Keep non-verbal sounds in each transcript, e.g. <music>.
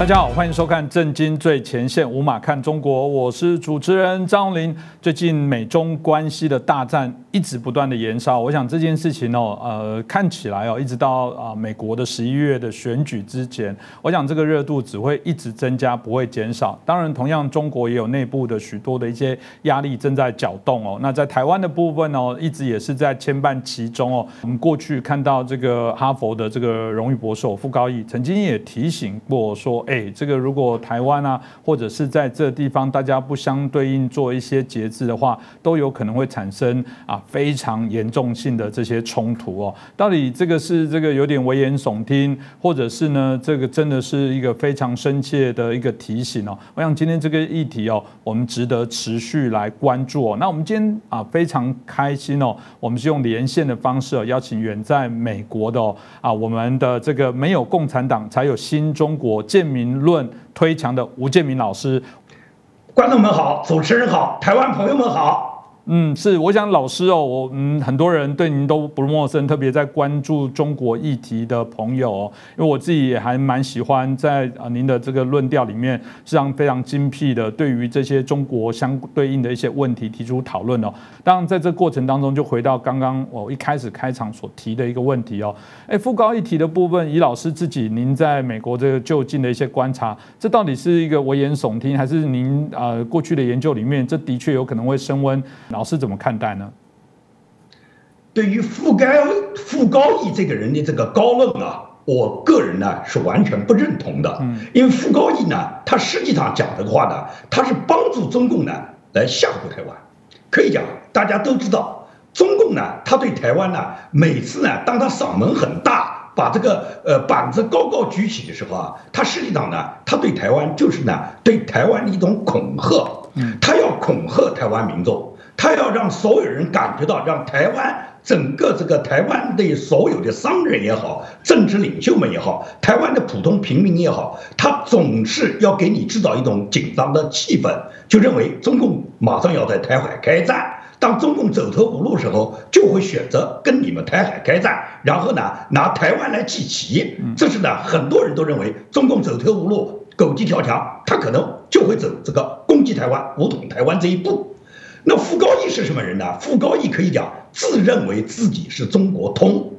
大家好，欢迎收看《震惊最前线》，无马看中国，我是主持人张荣林。最近美中关系的大战一直不断的延烧，我想这件事情哦，呃，看起来哦，一直到啊美国的十一月的选举之前，我想这个热度只会一直增加，不会减少。当然，同样中国也有内部的许多的一些压力正在搅动哦。那在台湾的部分哦，一直也是在牵绊其中哦。我们过去看到这个哈佛的这个荣誉博士傅高义曾经也提醒过说。哎，这个如果台湾啊，或者是在这地方，大家不相对应做一些节制的话，都有可能会产生啊非常严重性的这些冲突哦。到底这个是这个有点危言耸听，或者是呢，这个真的是一个非常深切的一个提醒哦。我想今天这个议题哦，我们值得持续来关注哦。那我们今天啊非常开心哦，我们是用连线的方式哦邀请远在美国的哦啊我们的这个没有共产党才有新中国建民。论推墙的吴建民老师，观众们好，主持人好，台湾朋友们好。嗯，是，我想老师哦，我嗯，很多人对您都不陌生，特别在关注中国议题的朋友哦，因为我自己也还蛮喜欢在啊您的这个论调里面，实际上非常精辟的，对于这些中国相对应的一些问题提出讨论哦。当然，在这过程当中，就回到刚刚我一开始开场所提的一个问题哦，哎，副高议题的部分，以老师自己您在美国这个就近的一些观察，这到底是一个危言耸听，还是您啊过去的研究里面，这的确有可能会升温？老师怎么看待呢？对于傅高傅高义这个人的这个高论啊，我个人呢是完全不认同的。嗯，因为傅高义呢，他实际上讲这个话呢，他是帮助中共呢来吓唬台湾。可以讲，大家都知道，中共呢，他对台湾呢，每次呢，当他嗓门很大，把这个呃板子高高举起的时候啊，他实际上呢，他对台湾就是呢，对台湾的一种恐吓。嗯，他要恐吓台湾民众。他要让所有人感觉到，让台湾整个这个台湾的所有的商人也好，政治领袖们也好，台湾的普通平民也好，他总是要给你制造一种紧张的气氛，就认为中共马上要在台海开战。当中共走投无路时候，就会选择跟你们台海开战，然后呢拿台湾来祭旗。这是呢很多人都认为中共走投无路，狗急跳墙，他可能就会走这个攻击台湾、武统台湾这一步。那傅高义是什么人呢？傅高义可以讲自认为自己是中国通，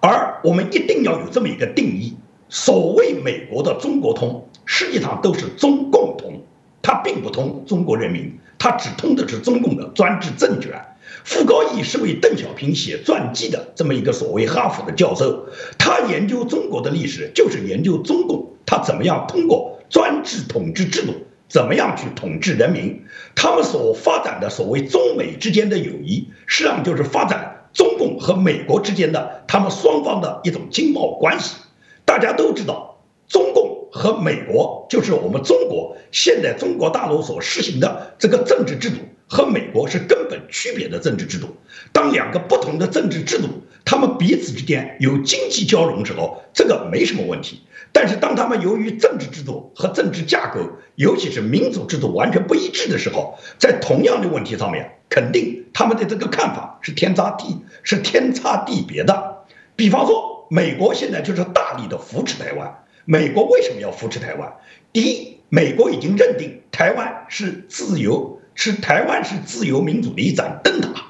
而我们一定要有这么一个定义：所谓美国的中国通，实际上都是中共通，他并不通中国人民，他只通的是中共的专制政权。傅高义是为邓小平写传记的这么一个所谓哈佛的教授，他研究中国的历史，就是研究中共他怎么样通过专制统治制度。怎么样去统治人民？他们所发展的所谓中美之间的友谊，实际上就是发展中共和美国之间的他们双方的一种经贸关系。大家都知道，中共和美国就是我们中国现在中国大陆所实行的这个政治制度，和美国是根本区别的政治制度。当两个不同的政治制度，他们彼此之间有经济交融的时候，这个没什么问题。但是当他们由于政治制度和政治架构，尤其是民主制度完全不一致的时候，在同样的问题上面，肯定他们的这个看法是天差地是天差地别的。比方说，美国现在就是大力的扶持台湾。美国为什么要扶持台湾？第一，美国已经认定台湾是自由，是台湾是自由民主的一盏灯塔。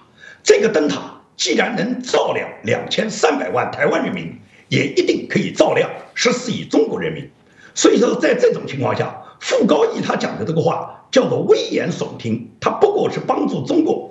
这个灯塔既然能照亮两千三百万台湾人民，也一定可以照亮十四亿中国人民。所以说，在这种情况下，傅高义他讲的这个话叫做危言耸听，他不过是帮助中共，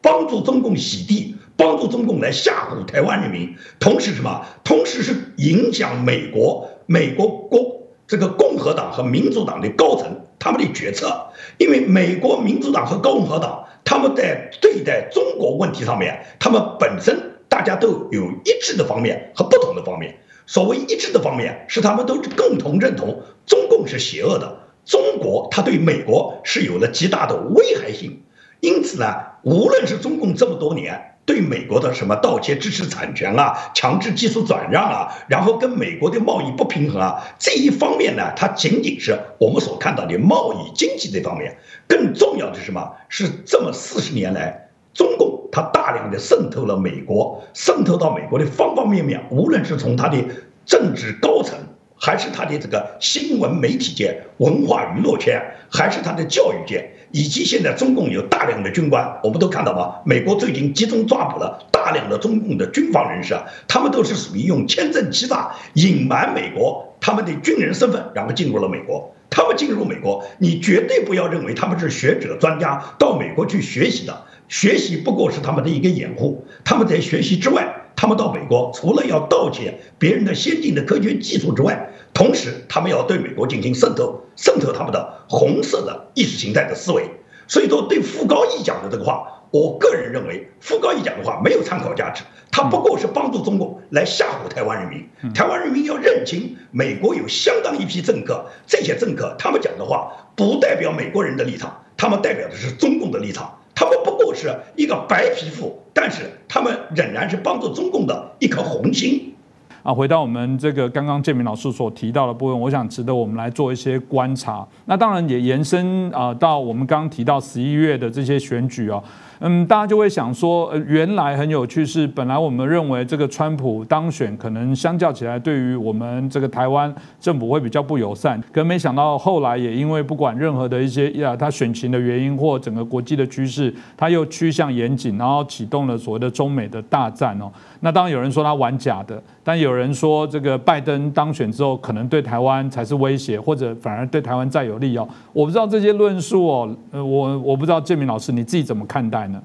帮助中共洗地，帮助中共来吓唬台湾人民，同时什么？同时是影响美国美国国这个共和党和民主党的高层他们的决策，因为美国民主党和共和党。他们在对待中国问题上面，他们本身大家都有一致的方面和不同的方面。所谓一致的方面，是他们都共同认同中共是邪恶的，中国它对美国是有了极大的危害性。因此呢，无论是中共这么多年。对美国的什么盗窃知识产权啊，强制技术转让啊，然后跟美国的贸易不平衡啊，这一方面呢，它仅仅是我们所看到的贸易经济这方面。更重要的是什么？是这么四十年来，中共它大量的渗透了美国，渗透到美国的方方面面，无论是从它的政治高层。还是他的这个新闻媒体界、文化娱乐圈，还是他的教育界，以及现在中共有大量的军官，我们都看到吗？美国最近集中抓捕了大量的中共的军方人士，他们都是属于用签证欺诈、隐瞒美国他们的军人身份，然后进入了美国。他们进入美国，你绝对不要认为他们是学者专家到美国去学习的，学习不过是他们的一个掩护。他们在学习之外。他们到美国，除了要盗窃别人的先进的科学技术之外，同时他们要对美国进行渗透，渗透他们的红色的意识形态的思维。所以说，对傅高义讲的这个话，我个人认为，傅高义讲的话没有参考价值，他不过是帮助中共来吓唬台湾人民。台湾人民要认清，美国有相当一批政客，这些政客他们讲的话不代表美国人的立场，他们代表的是中共的立场。他们不过是一个白皮肤，但是他们仍然是帮助中共的一颗红心。啊，回到我们这个刚刚建明老师所提到的部分，我想值得我们来做一些观察。那当然也延伸啊到我们刚刚提到十一月的这些选举啊。嗯，大家就会想说，呃，原来很有趣是，本来我们认为这个川普当选，可能相较起来，对于我们这个台湾政府会比较不友善，可没想到后来也因为不管任何的一些呀，他选情的原因或整个国际的趋势，他又趋向严谨，然后启动了所谓的中美的大战哦。那当然有人说他玩假的，但有人说这个拜登当选之后，可能对台湾才是威胁，或者反而对台湾再有利哦。我不知道这些论述哦，呃，我我不知道建明老师你自己怎么看待呢？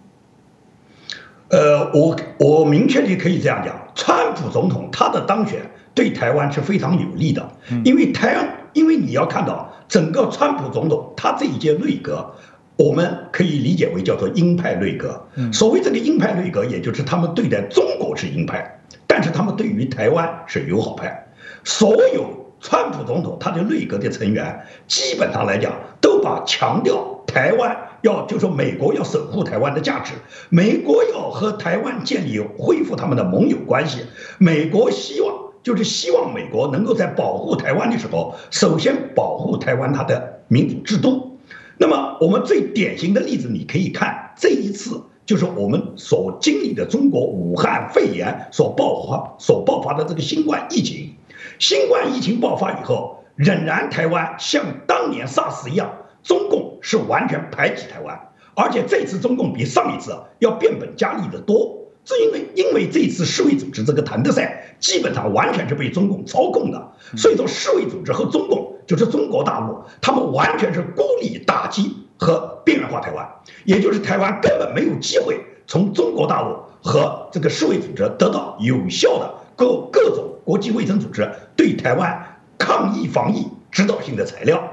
呃，我我明确的可以这样讲，川普总统他的当选对台湾是非常有利的，因为台湾，因为你要看到整个川普总统他这一届内阁。我们可以理解为叫做鹰派内阁。所谓这个鹰派内阁，也就是他们对待中国是鹰派，但是他们对于台湾是友好派。所有川普总统他的内阁的成员，基本上来讲，都把强调台湾要，就说美国要守护台湾的价值，美国要和台湾建立恢复他们的盟友关系，美国希望就是希望美国能够在保护台湾的时候，首先保护台湾它的民主制度。那么，我们最典型的例子，你可以看这一次，就是我们所经历的中国武汉肺炎所爆发、所爆发的这个新冠疫情。新冠疫情爆发以后，仍然台湾像当年 SARS 一样，中共是完全排挤台湾，而且这次中共比上一次要变本加厉的多。是因为，因为这次世卫组织这个谭德赛基本上完全是被中共操控的，所以说世卫组织和中共就是中国大陆，他们完全是孤立打击和边缘化台湾，也就是台湾根本没有机会从中国大陆和这个世卫组织得到有效的各各种国际卫生组织对台湾抗疫防疫指导性的材料。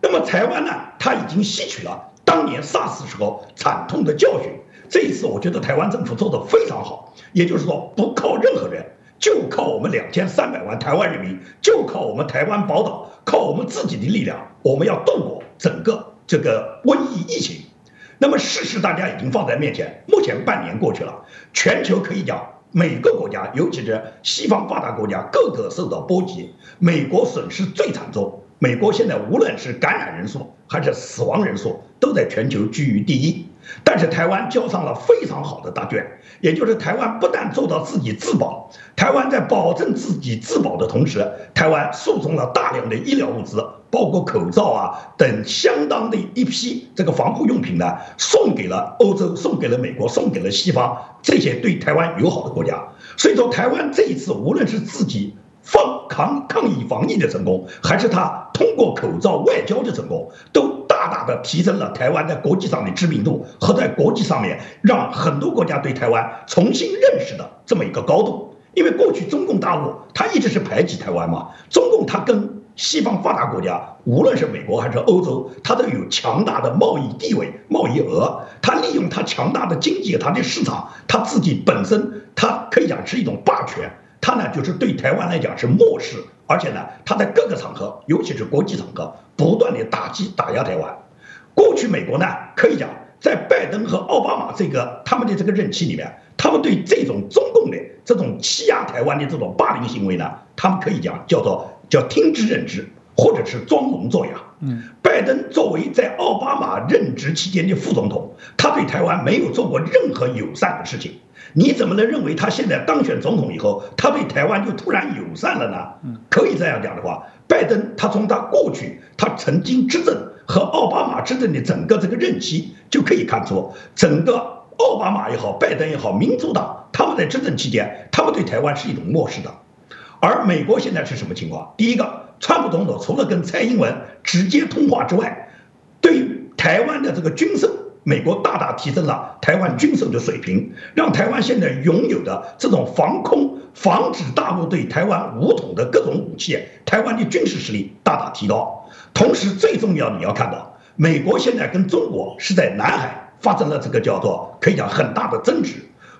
那么台湾呢，它已经吸取了当年 SARS 时候惨痛的教训。这一次，我觉得台湾政府做的非常好，也就是说，不靠任何人，就靠我们两千三百万台湾人民，就靠我们台湾宝岛，靠我们自己的力量，我们要度过整个这个瘟疫疫情。那么事实大家已经放在面前，目前半年过去了，全球可以讲每个国家，尤其是西方发达国家，个个受到波及，美国损失最惨重。美国现在无论是感染人数还是死亡人数，都在全球居于第一。但是台湾交上了非常好的答卷，也就是台湾不但做到自己自保，台湾在保证自己自保的同时，台湾输送了大量的医疗物资，包括口罩啊等相当的一批这个防护用品呢，送给了欧洲，送给了美国，送给了西方这些对台湾友好的国家。所以说，台湾这一次无论是自己防抗抗疫防疫的成功，还是他通过口罩外交的成功，都。大大的提升了台湾在国际上的知名度和在国际上面让很多国家对台湾重新认识的这么一个高度。因为过去中共大陆他一直是排挤台湾嘛，中共他跟西方发达国家，无论是美国还是欧洲，他都有强大的贸易地位、贸易额，他利用他强大的经济、他的市场，他自己本身他可以讲是一种霸权，它呢就是对台湾来讲是漠视。而且呢，他在各个场合，尤其是国际场合，不断的打击打压台湾。过去美国呢，可以讲在拜登和奥巴马这个他们的这个任期里面，他们对这种中共的这种欺压台湾的这种霸凌行为呢，他们可以讲叫做叫听之任之，或者是装聋作哑。嗯，拜登作为在奥巴马任职期间的副总统，他对台湾没有做过任何友善的事情。你怎么能认为他现在当选总统以后，他对台湾就突然友善了呢？可以这样讲的话，拜登他从他过去他曾经执政和奥巴马执政的整个这个任期就可以看出，整个奥巴马也好，拜登也好，民主党他们在执政期间，他们对台湾是一种漠视的。而美国现在是什么情况？第一个，川普总统除了跟蔡英文直接通话之外，对台湾的这个军售。美国大大提升了台湾军售的水平，让台湾现在拥有的这种防空、防止大陆对台湾武统的各种武器，台湾的军事实力大大提高。同时，最重要你要看到，美国现在跟中国是在南海发生了这个叫做可以讲很大的争执。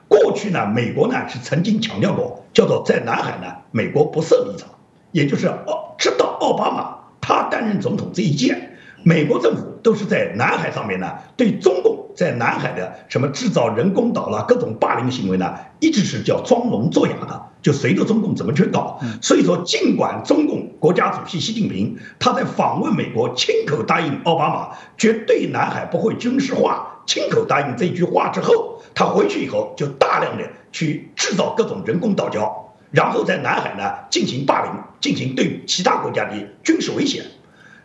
过去呢，美国呢是曾经强调过，叫做在南海呢，美国不设立场，也就是奥直到奥巴马他担任总统这一届。美国政府都是在南海上面呢，对中共在南海的什么制造人工岛啦、各种霸凌行为呢，一直是叫装聋作哑的，就随着中共怎么去搞。所以说，尽管中共国家主席习近平他在访问美国，亲口答应奥巴马绝对南海不会军事化，亲口答应这句话之后，他回去以后就大量的去制造各种人工岛礁，然后在南海呢进行霸凌，进行对其他国家的军事威胁。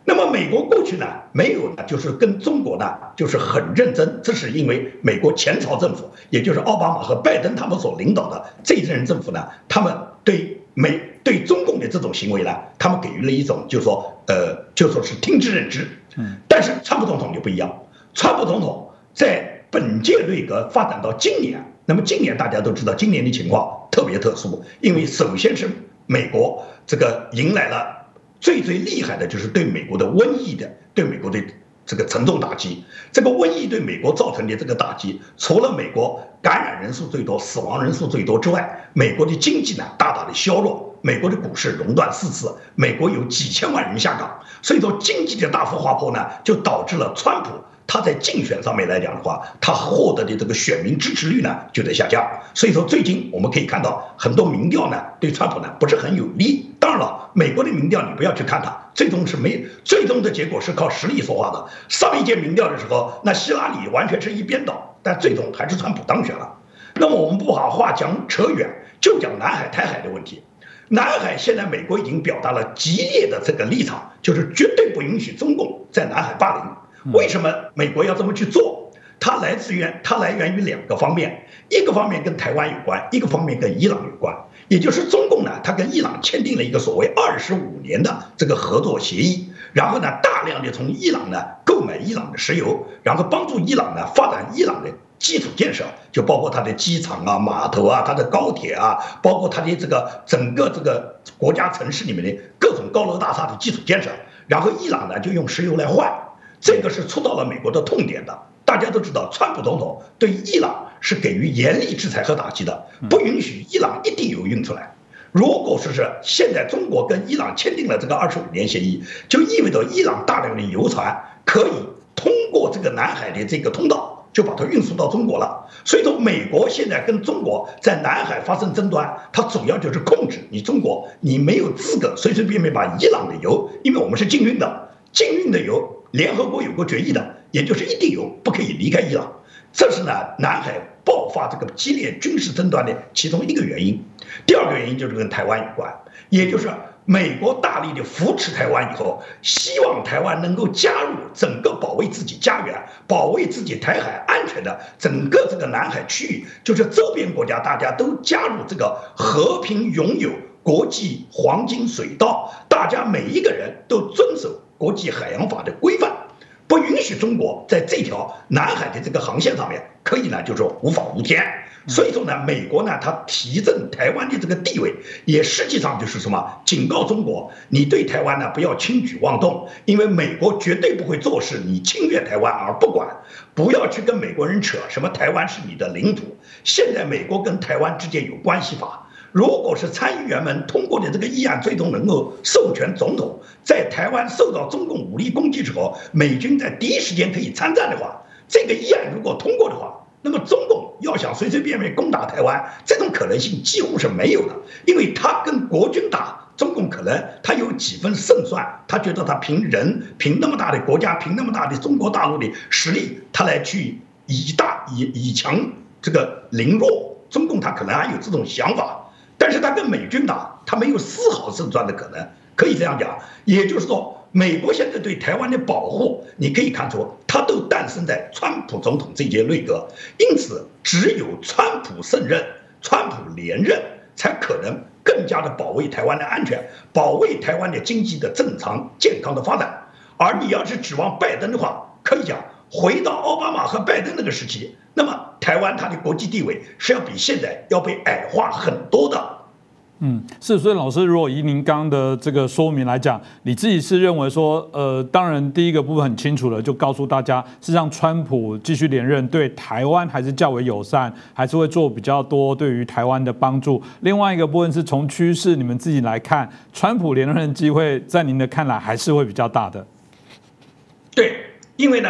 那么美国过去呢，没有呢，就是跟中国呢，就是很认真。这是因为美国前朝政府，也就是奥巴马和拜登他们所领导的这一任政府呢，他们对美对中共的这种行为呢，他们给予了一种，就是说，呃，就说是听之任之。嗯。但是川普总统就不一样，川普总统在本届内阁发展到今年，那么今年大家都知道，今年的情况特别特殊，因为首先是美国这个迎来了。最最厉害的就是对美国的瘟疫的，对美国的这个沉重打击。这个瘟疫对美国造成的这个打击，除了美国感染人数最多、死亡人数最多之外，美国的经济呢大大的削弱，美国的股市熔断四次，美国有几千万人下岗。所以说，经济的大幅滑坡呢，就导致了川普。他在竞选上面来讲的话，他获得的这个选民支持率呢就在下降。所以说，最近我们可以看到很多民调呢对川普呢不是很有利。当然了，美国的民调你不要去看它，最终是没最终的结果是靠实力说话的。上一届民调的时候，那希拉里完全是一边倒，但最终还是川普当选了。那么我们不把话讲扯远，就讲南海、台海的问题。南海现在美国已经表达了激烈的这个立场，就是绝对不允许中共在南海霸凌。为什么美国要这么去做？它来自于它来源于两个方面，一个方面跟台湾有关，一个方面跟伊朗有关。也就是中共呢，它跟伊朗签订了一个所谓二十五年的这个合作协议，然后呢，大量的从伊朗呢购买伊朗的石油，然后帮助伊朗呢发展伊朗的基础建设，就包括它的机场啊、码头啊、它的高铁啊，包括它的这个整个这个国家城市里面的各种高楼大厦的基础建设，然后伊朗呢就用石油来换。这个是触到了美国的痛点的。大家都知道，川普总统对伊朗是给予严厉制裁和打击的，不允许伊朗一滴油运出来。如果说是现在中国跟伊朗签订了这个二十五年协议，就意味着伊朗大量的油船可以通过这个南海的这个通道，就把它运输到中国了。所以说，美国现在跟中国在南海发生争端，它主要就是控制你中国，你没有资格随随便便把伊朗的油，因为我们是禁运的，禁运的油。联合国有个决议的，也就是一定油不可以离开伊朗，这是呢南海爆发这个激烈军事争端的其中一个原因。第二个原因就是跟台湾有关，也就是美国大力的扶持台湾以后，希望台湾能够加入整个保卫自己家园、保卫自己台海安全的整个这个南海区域，就是周边国家大家都加入这个和平拥有国际黄金水道，大家每一个人都遵守。国际海洋法的规范不允许中国在这条南海的这个航线上面可以呢，就是无法无天。所以说呢，美国呢，它提振台湾的这个地位，也实际上就是什么？警告中国，你对台湾呢不要轻举妄动，因为美国绝对不会做事，你侵略台湾而不管，不要去跟美国人扯什么台湾是你的领土。现在美国跟台湾之间有关系法。如果是参议员们通过的这个议案，最终能够授权总统在台湾受到中共武力攻击之后，美军在第一时间可以参战的话，这个议案如果通过的话，那么中共要想随随便便攻打台湾，这种可能性几乎是没有的，因为他跟国军打，中共可能他有几分胜算，他觉得他凭人，凭那么大的国家，凭那么大的中国大陆的实力，他来去以大以以强这个凌弱。中共他可能还有这种想法，但是他跟美军打，他没有丝毫胜算的可能，可以这样讲。也就是说，美国现在对台湾的保护，你可以看出，它都诞生在川普总统这届内阁，因此只有川普胜任，川普连任，才可能更加的保卫台湾的安全，保卫台湾的经济的正常健康的发展。而你要是指望拜登的话，可以讲回到奥巴马和拜登那个时期，那么。台湾它的国际地位是要比现在要被矮化很多的。嗯，是，所以老师，如果以您刚的这个说明来讲，你自己是认为说，呃，当然第一个部分很清楚了，就告诉大家是让川普继续连任，对台湾还是较为友善，还是会做比较多对于台湾的帮助。另外一个部分是从趋势你们自己来看，川普连任机会在您的看来还是会比较大的。对，因为呢，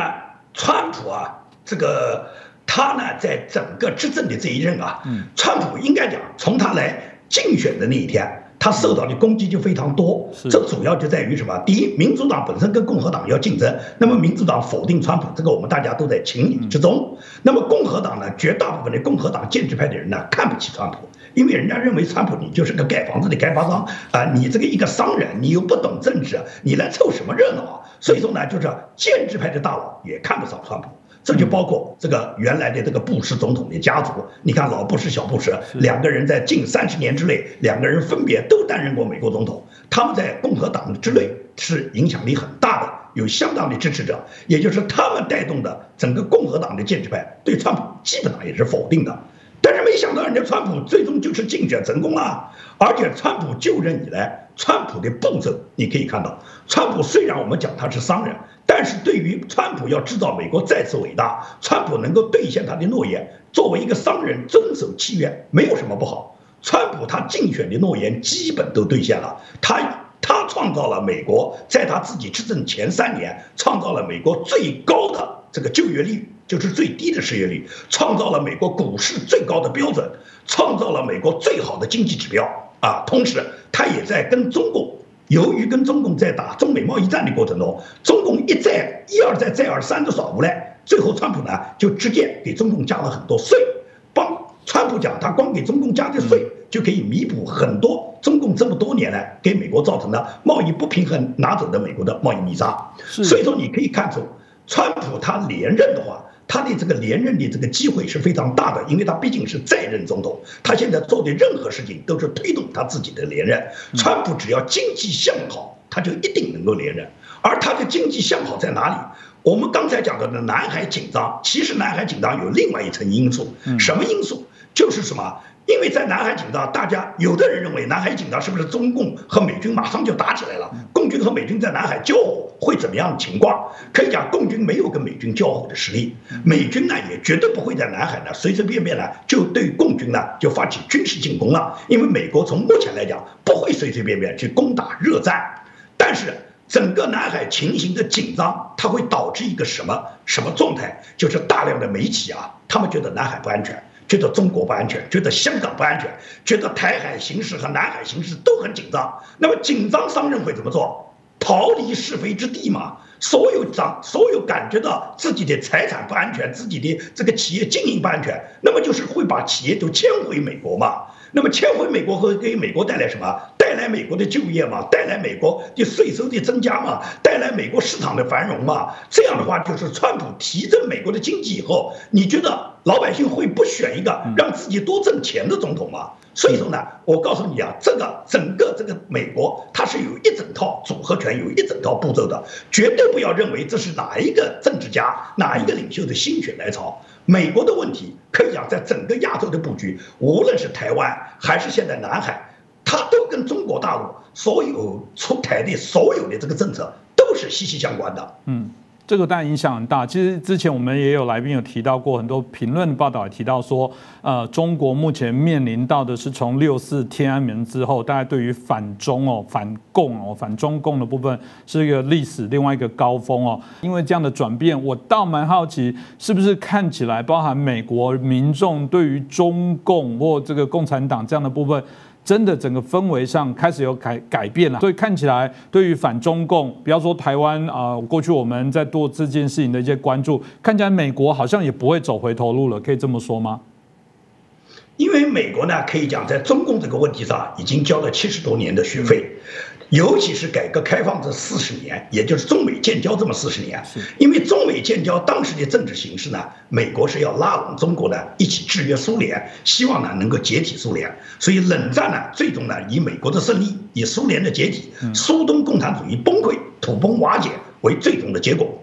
川普啊，这个。他呢，在整个执政的这一任啊，川普应该讲，从他来竞选的那一天，他受到的攻击就非常多。这主要就在于什么？第一，民主党本身跟共和党要竞争，那么民主党否定川普，这个我们大家都在情理之中。那么共和党呢，绝大部分的共和党建制派的人呢，看不起川普，因为人家认为川普你就是个盖房子的开发商啊，你这个一个商人，你又不懂政治，你来凑什么热闹啊？所以说呢，就是建制派的大佬也看不上川普。这就包括这个原来的这个布什总统的家族，你看老布什、小布什两个人在近三十年之内，两个人分别都担任过美国总统，他们在共和党之内是影响力很大的，有相当的支持者，也就是他们带动的整个共和党的建制派对川普基本上也是否定的。但是没想到人家川普最终就是竞选成功了，而且川普就任以来，川普的步骤你可以看到，川普虽然我们讲他是商人。但是对于川普要制造美国再次伟大，川普能够兑现他的诺言，作为一个商人遵守契约，没有什么不好。川普他竞选的诺言基本都兑现了，他他创造了美国在他自己执政前三年创造了美国最高的这个就业率，就是最低的失业率，创造了美国股市最高的标准，创造了美国最好的经济指标啊。同时，他也在跟中共。由于跟中共在打中美贸易战的过程中，中共一再一而再再而三的耍无赖，最后川普呢就直接给中共加了很多税，帮川普讲他光给中共加的税就可以弥补很多中共这么多年来给美国造成的贸易不平衡拿走的美国的贸易逆差，所以说你可以看出，川普他连任的话。他的这个连任的这个机会是非常大的，因为他毕竟是在任总统，他现在做的任何事情都是推动他自己的连任。川普只要经济向好，他就一定能够连任。而他的经济向好在哪里？我们刚才讲到的南海紧张，其实南海紧张有另外一层因素，什么因素？就是什么？因为在南海紧张，大家有的人认为南海紧张是不是中共和美军马上就打起来了？共军和美军在南海交火会怎么样的情况？可以讲，共军没有跟美军交火的实力，美军呢也绝对不会在南海呢随随便便呢就对共军呢就发起军事进攻了。因为美国从目前来讲不会随随便便去攻打热战，但是整个南海情形的紧张，它会导致一个什么什么状态？就是大量的媒体啊，他们觉得南海不安全。觉得中国不安全，觉得香港不安全，觉得台海形势和南海形势都很紧张。那么紧张商人会怎么做？逃离是非之地嘛。所有张，所有感觉到自己的财产不安全，自己的这个企业经营不安全，那么就是会把企业都迁回美国嘛。那么迁回美国会给美国带来什么？带来美国的就业嘛，带来美国的税收的增加嘛，带来美国市场的繁荣嘛。这样的话，就是川普提振美国的经济以后，你觉得老百姓会不选一个让自己多挣钱的总统吗？所以说呢，我告诉你啊，这个整个这个美国它是有一整套组合拳，有一整套步骤的，绝对不要认为这是哪一个政治家、哪一个领袖的心血来潮。美国的问题可以讲，在整个亚洲的布局，无论是台湾还是现在南海，它都跟中国大陆所有出台的所有的这个政策都是息息相关的。嗯。这个当然影响很大。其实之前我们也有来宾有提到过，很多评论报道也提到说，呃，中国目前面临到的是从六四天安门之后，大家对于反中哦、反共哦、反中共的部分是一个历史另外一个高峰哦。因为这样的转变，我倒蛮好奇，是不是看起来包含美国民众对于中共或这个共产党这样的部分。真的整个氛围上开始有改改变了，所以看起来对于反中共，不要说台湾啊，过去我们在做这件事情的一些关注，看起来美国好像也不会走回头路了，可以这么说吗？因为美国呢，可以讲在中共这个问题上已经交了七十多年的学费，尤其是改革开放这四十年，也就是中美建交这么四十年。因为中美建交当时的政治形势呢，美国是要拉拢中国呢，一起制约苏联，希望呢能够解体苏联。所以冷战呢，最终呢以美国的胜利，以苏联的解体，苏东共产主义崩溃、土崩瓦解为最终的结果。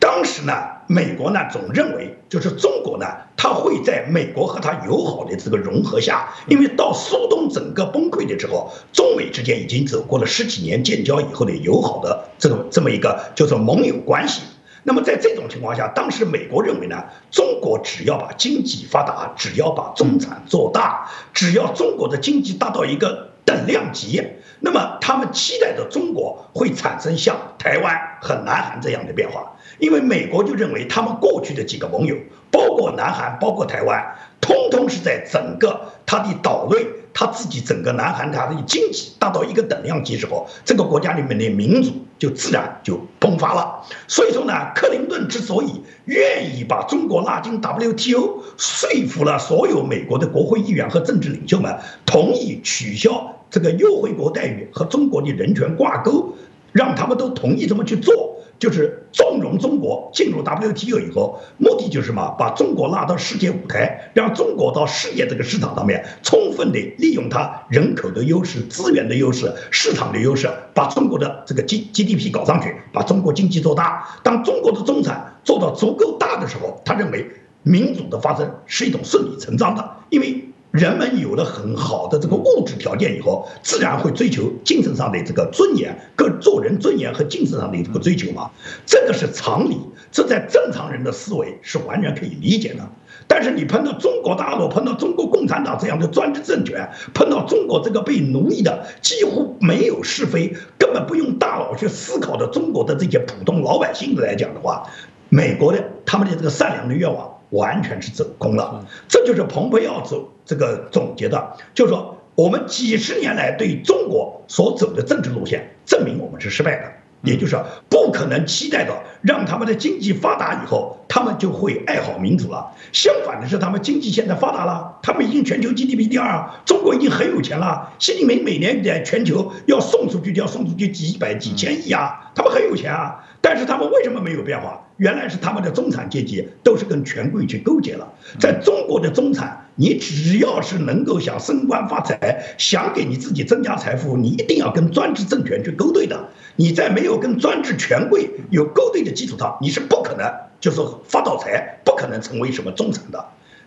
当时呢，美国呢总认为，就是中国呢，它会在美国和它友好的这个融合下，因为到苏东整个崩溃的时候，中美之间已经走过了十几年建交以后的友好的这个这么一个叫做盟友关系。那么在这种情况下，当时美国认为呢，中国只要把经济发达，只要把中产做大，只要中国的经济达到一个等量级，那么他们期待的中国会产生像台湾和南韩这样的变化。因为美国就认为，他们过去的几个盟友，包括南韩，包括台湾，通通是在整个他的岛内，他自己整个南韩它的经济达到一个等量级时候，这个国家里面的民主就自然就迸发了。所以说呢，克林顿之所以愿意把中国拉进 WTO，说服了所有美国的国会议员和政治领袖们，同意取消这个优惠国待遇和中国的人权挂钩，让他们都同意这么去做。就是纵容中国进入 WTO 以后，目的就是什么？把中国拉到世界舞台，让中国到世界这个市场上面，充分的利用它人口的优势、资源的优势、市场的优势，把中国的这个 G GDP 搞上去，把中国经济做大。当中国的中产做到足够大的时候，他认为民主的发生是一种顺理成章的，因为。人们有了很好的这个物质条件以后，自然会追求精神上的这个尊严，各做人尊严和精神上的这个追求嘛。这个是常理，这在正常人的思维是完全可以理解的。但是你碰到中国大陆，碰到中国共产党这样的专制政权，碰到中国这个被奴役的几乎没有是非，根本不用大脑去思考的中国的这些普通老百姓来讲的话，美国的他们的这个善良的愿望。完全是走空了，这就是蓬佩奥走这个总结的，就是说我们几十年来对中国所走的政治路线，证明我们是失败的，也就是不可能期待到让他们的经济发达以后，他们就会爱好民主了。相反的是，他们经济现在发达了，他们已经全球 GDP 第二，中国已经很有钱了。习近平每年在全球要送出去就要送出去几百几千亿啊，他们很有钱啊。但是他们为什么没有变化？原来是他们的中产阶级都是跟权贵去勾结了。在中国的中产，你只要是能够想升官发财，想给你自己增加财富，你一定要跟专制政权去勾兑的。你在没有跟专制权贵有勾兑的基础上，你是不可能就是发到财，不可能成为什么中产的。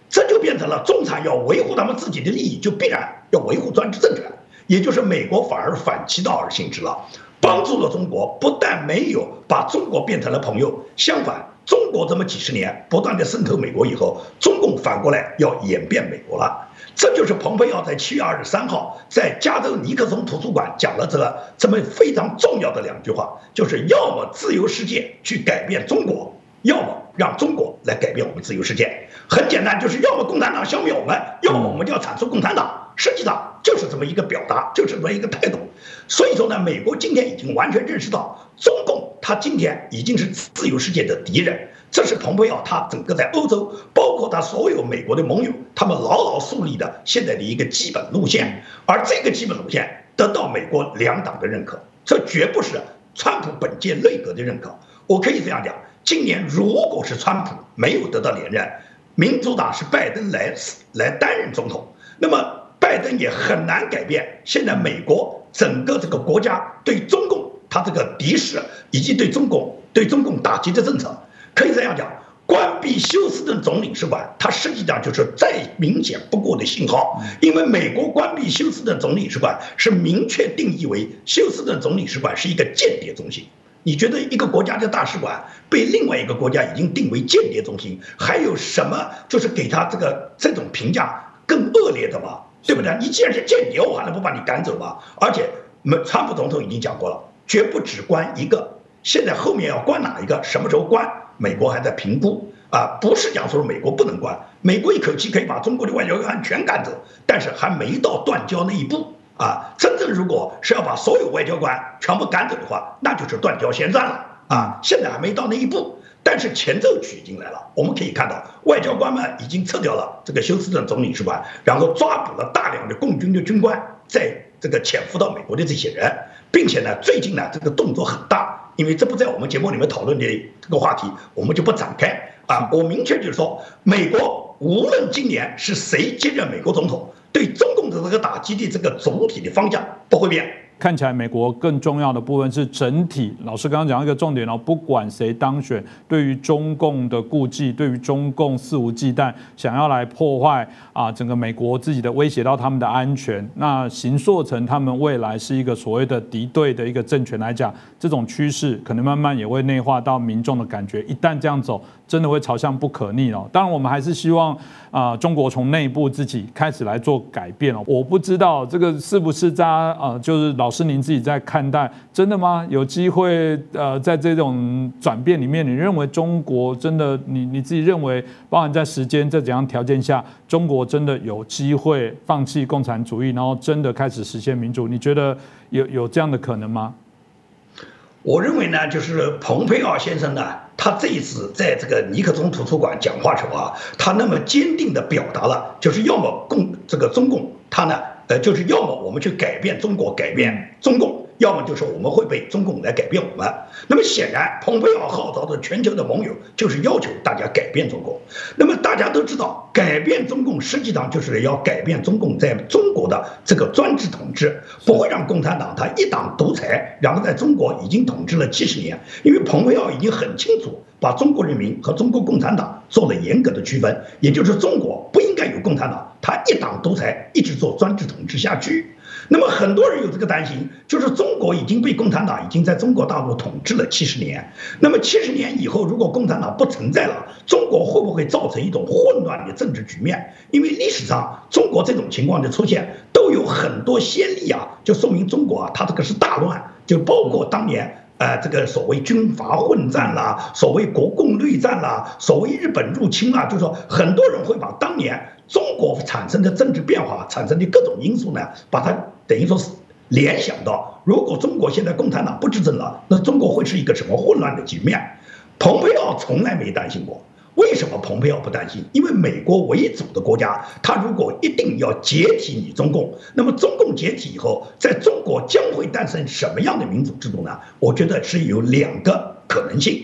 这就变成了中产要维护他们自己的利益，就必然要维护专制政权，也就是美国反而反其道而行之了。帮助了中国，不但没有把中国变成了朋友，相反，中国这么几十年不断的渗透美国以后，中共反过来要演变美国了。这就是蓬佩奥在七月二十三号在加州尼克松图书馆讲了这个这么非常重要的两句话，就是要么自由世界去改变中国，要么让中国来改变我们自由世界。很简单，就是要么共产党消灭我们，要么我们就要铲除共产党。实际上就是这么一个表达，就是这么一个态度。所以说呢，美国今天已经完全认识到，中共他今天已经是自由世界的敌人。这是蓬佩奥他整个在欧洲，包括他所有美国的盟友，他们牢牢树立的现在的一个基本路线。而这个基本路线得到美国两党的认可，这绝不是川普本届内阁的认可。我可以这样讲，今年如果是川普没有得到连任，民主党是拜登来来担任总统，那么。拜登也很难改变现在美国整个这个国家对中共他这个敌视以及对中共对中共打击的政策，可以这样讲，关闭休斯顿总领事馆，它实际上就是再明显不过的信号，因为美国关闭休斯顿总领事馆是明确定义为休斯顿总领事馆是一个间谍中心。你觉得一个国家的大使馆被另外一个国家已经定为间谍中心，还有什么就是给他这个这种评价更恶劣的吗？对不对？你既然是间谍，我还能不把你赶走吗？而且，美川普总统已经讲过了，绝不只关一个。现在后面要关哪一个，什么时候关，美国还在评估啊。不是讲说美国不能关，美国一口气可以把中国的外交官全赶走，但是还没到断交那一步啊。真正如果是要把所有外交官全部赶走的话，那就是断交先战了啊。现在还没到那一步。但是前奏曲已经来了，我们可以看到，外交官们已经撤掉了这个休斯顿总领事馆，然后抓捕了大量的共军的军官，在这个潜伏到美国的这些人，并且呢，最近呢，这个动作很大，因为这不在我们节目里面讨论的这个话题，我们就不展开啊。我明确就是说，美国无论今年是谁接任美国总统，对中共的这个打击的这个总体的方向不会变。看起来美国更重要的部分是整体。老师刚刚讲一个重点哦，不管谁当选，对于中共的顾忌，对于中共肆无忌惮想要来破坏啊整个美国自己的威胁到他们的安全，那形塑成他们未来是一个所谓的敌对的一个政权来讲，这种趋势可能慢慢也会内化到民众的感觉。一旦这样走，真的会朝向不可逆哦。当然，我们还是希望啊中国从内部自己开始来做改变哦。我不知道这个是不是在啊，就是老。师您自己在看待，真的吗？有机会呃，在这种转变里面，你认为中国真的，你你自己认为，包含在时间在怎样条件下，中国真的有机会放弃共产主义，然后真的开始实现民主？你觉得有有这样的可能吗？我认为呢，就是蓬佩奥先生呢，他这一次在这个尼克松图书馆讲话时候啊，他那么坚定地表达了，就是要么共这个中共，他呢。呃，就是要么我们去改变中国，改变中共，要么就是我们会被中共来改变我们。那么显然，蓬佩奥号召的全球的盟友就是要求大家改变中国。那么大家都知道，改变中共实际上就是要改变中共在中国的这个专制统治，不会让共产党他一党独裁，然后在中国已经统治了七十年。因为蓬佩奥已经很清楚，把中国人民和中国共产党做了严格的区分，也就是中国不应该有共产党。他一党独裁，一直做专制统治下去。那么很多人有这个担心，就是中国已经被共产党已经在中国大陆统治了七十年。那么七十年以后，如果共产党不存在了，中国会不会造成一种混乱的政治局面？因为历史上中国这种情况的出现都有很多先例啊，就说明中国啊，它这个是大乱，就包括当年。呃，这个所谓军阀混战啦，所谓国共内战啦，所谓日本入侵啦，就是说很多人会把当年中国产生的政治变化产生的各种因素呢，把它等于说是联想到，如果中国现在共产党不执政了，那中国会是一个什么混乱的局面？蓬佩奥从来没担心过。为什么蓬佩奥不担心？因为美国为主的国家，他如果一定要解体你中共，那么中共解体以后，在中国将会诞生什么样的民主制度呢？我觉得是有两个可能性。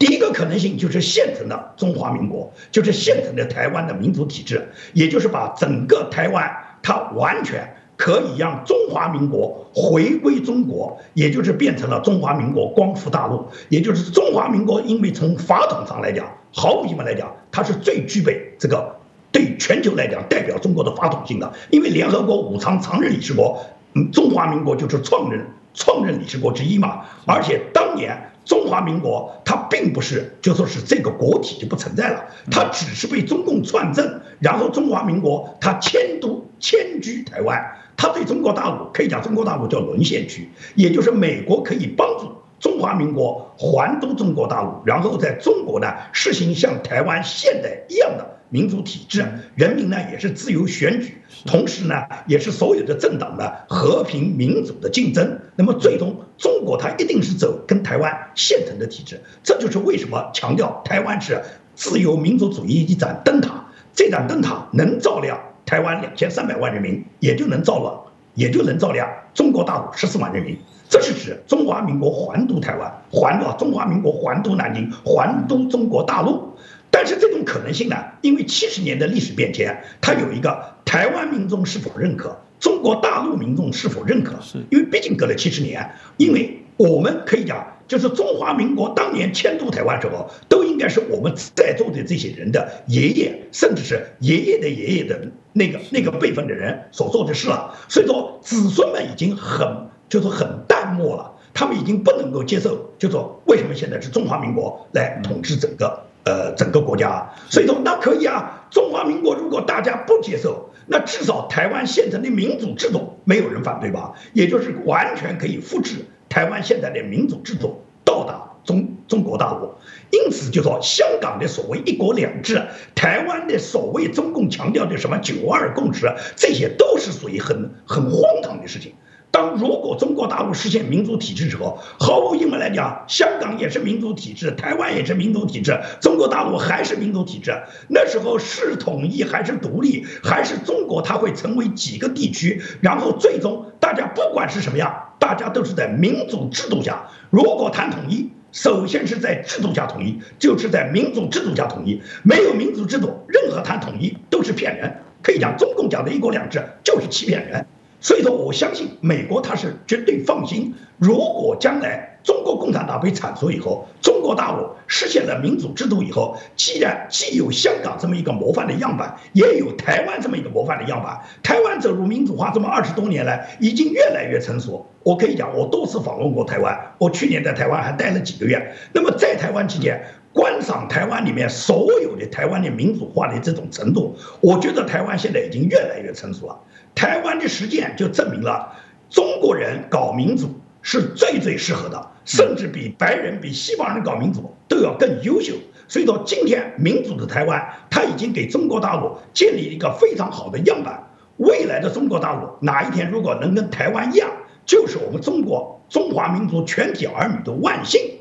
第一个可能性就是现成的中华民国，就是现成的台湾的民主体制，也就是把整个台湾它完全。可以让中华民国回归中国，也就是变成了中华民国光复大陆，也就是中华民国。因为从法统上来讲，毫无疑问来讲，它是最具备这个对全球来讲代表中国的法统性的。因为联合国五常常任理事国，嗯，中华民国就是创任创任理事国之一嘛。而且当年中华民国它并不是就说是这个国体就不存在了，它只是被中共篡政，然后中华民国它迁都迁居台湾。它对中国大陆可以讲，中国大陆叫沦陷区，也就是美国可以帮助中华民国还都中国大陆，然后在中国呢实行像台湾现代一样的民主体制，人民呢也是自由选举，同时呢也是所有的政党的和平民主的竞争。那么最终中国它一定是走跟台湾现成的体制，这就是为什么强调台湾是自由民主主义一盏灯塔，这盏灯塔能照亮。台湾两千三百万人民也就能照亮，也就能照亮中国大陆十四万人民。这是指中华民国还都台湾，还啊中华民国还都南京，还都中国大陆。但是这种可能性呢？因为七十年的历史变迁，它有一个台湾民众是否认可，中国大陆民众是否认可？是因为毕竟隔了七十年，因为我们可以讲。就是中华民国当年迁都台湾时候，都应该是我们在座的这些人的爷爷，甚至是爷爷的爷爷的那个那个辈分的人所做的事了。所以说，子孙们已经很就是很淡漠了，他们已经不能够接受，就说为什么现在是中华民国来统治整个呃整个国家？所以说那可以啊，中华民国如果大家不接受，那至少台湾现成的民主制度没有人反对吧？也就是完全可以复制。台湾现在的民主制度到达中中国大陆，因此就说香港的所谓一国两制，台湾的所谓中共强调的什么九二共识，这些都是属于很很荒唐的事情。当如果中国大陆实现民主体制之后，毫无疑问来讲，香港也是民主体制，台湾也是民主体制，中国大陆还是民主体制。那时候是统一还是独立，还是中国它会成为几个地区，然后最终大家不管是什么样，大家都是在民主制度下。如果谈统一，首先是在制度下统一，就是在民主制度下统一。没有民主制度，任何谈统一都是骗人。可以讲，中共讲的一国两制就是欺骗人。所以说，我相信美国他是绝对放心。如果将来中国共产党被铲除以后，中国大陆实现了民主制度以后，既然既有香港这么一个模范的样板，也有台湾这么一个模范的样板，台湾走入民主化这么二十多年来，已经越来越成熟。我可以讲，我多次访问过台湾，我去年在台湾还待了几个月。那么在台湾期间，观赏台湾里面所有的台湾的民主化的这种程度，我觉得台湾现在已经越来越成熟了。台湾的实践就证明了，中国人搞民主是最最适合的，甚至比白人、比西方人搞民主都要更优秀。所以说，今天民主的台湾，它已经给中国大陆建立一个非常好的样板。未来的中国大陆哪一天如果能跟台湾一样，就是我们中国中华民族全体儿女的万幸。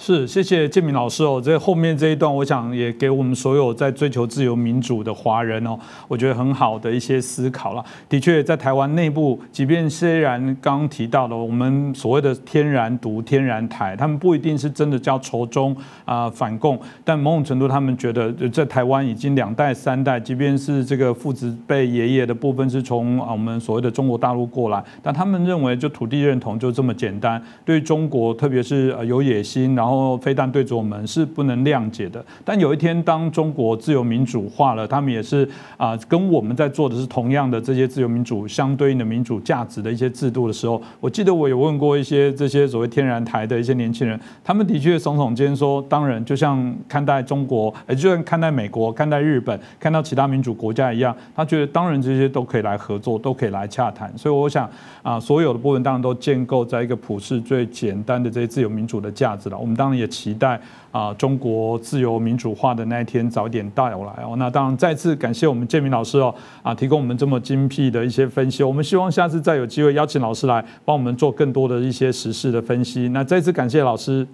是，谢谢建明老师哦。这后面这一段，我想也给我们所有在追求自由民主的华人哦，我觉得很好的一些思考了。的确，在台湾内部，即便虽然刚刚提到的我们所谓的天然独、天然台，他们不一定是真的叫仇中啊反共，但某种程度他们觉得在台湾已经两代三代，即便是这个父子辈爷爷的部分是从啊我们所谓的中国大陆过来，但他们认为就土地认同就这么简单。对中国，特别是呃有野心，然后然后飞弹对着我们是不能谅解的。但有一天，当中国自由民主化了，他们也是啊，跟我们在做的是同样的这些自由民主相对应的民主价值的一些制度的时候，我记得我有问过一些这些所谓天然台的一些年轻人，他们的确耸耸肩说，当然就像看待中国，也就像看待美国、看待日本、看到其他民主国家一样，他觉得当然这些都可以来合作，都可以来洽谈。所以我想啊，所有的部分当然都建构在一个普世最简单的这些自由民主的价值了。我们。当然也期待啊，中国自由民主化的那一天早点到来哦。那当然再次感谢我们建明老师哦，啊，提供我们这么精辟的一些分析。我们希望下次再有机会邀请老师来帮我们做更多的一些时事的分析。那再次感谢老师，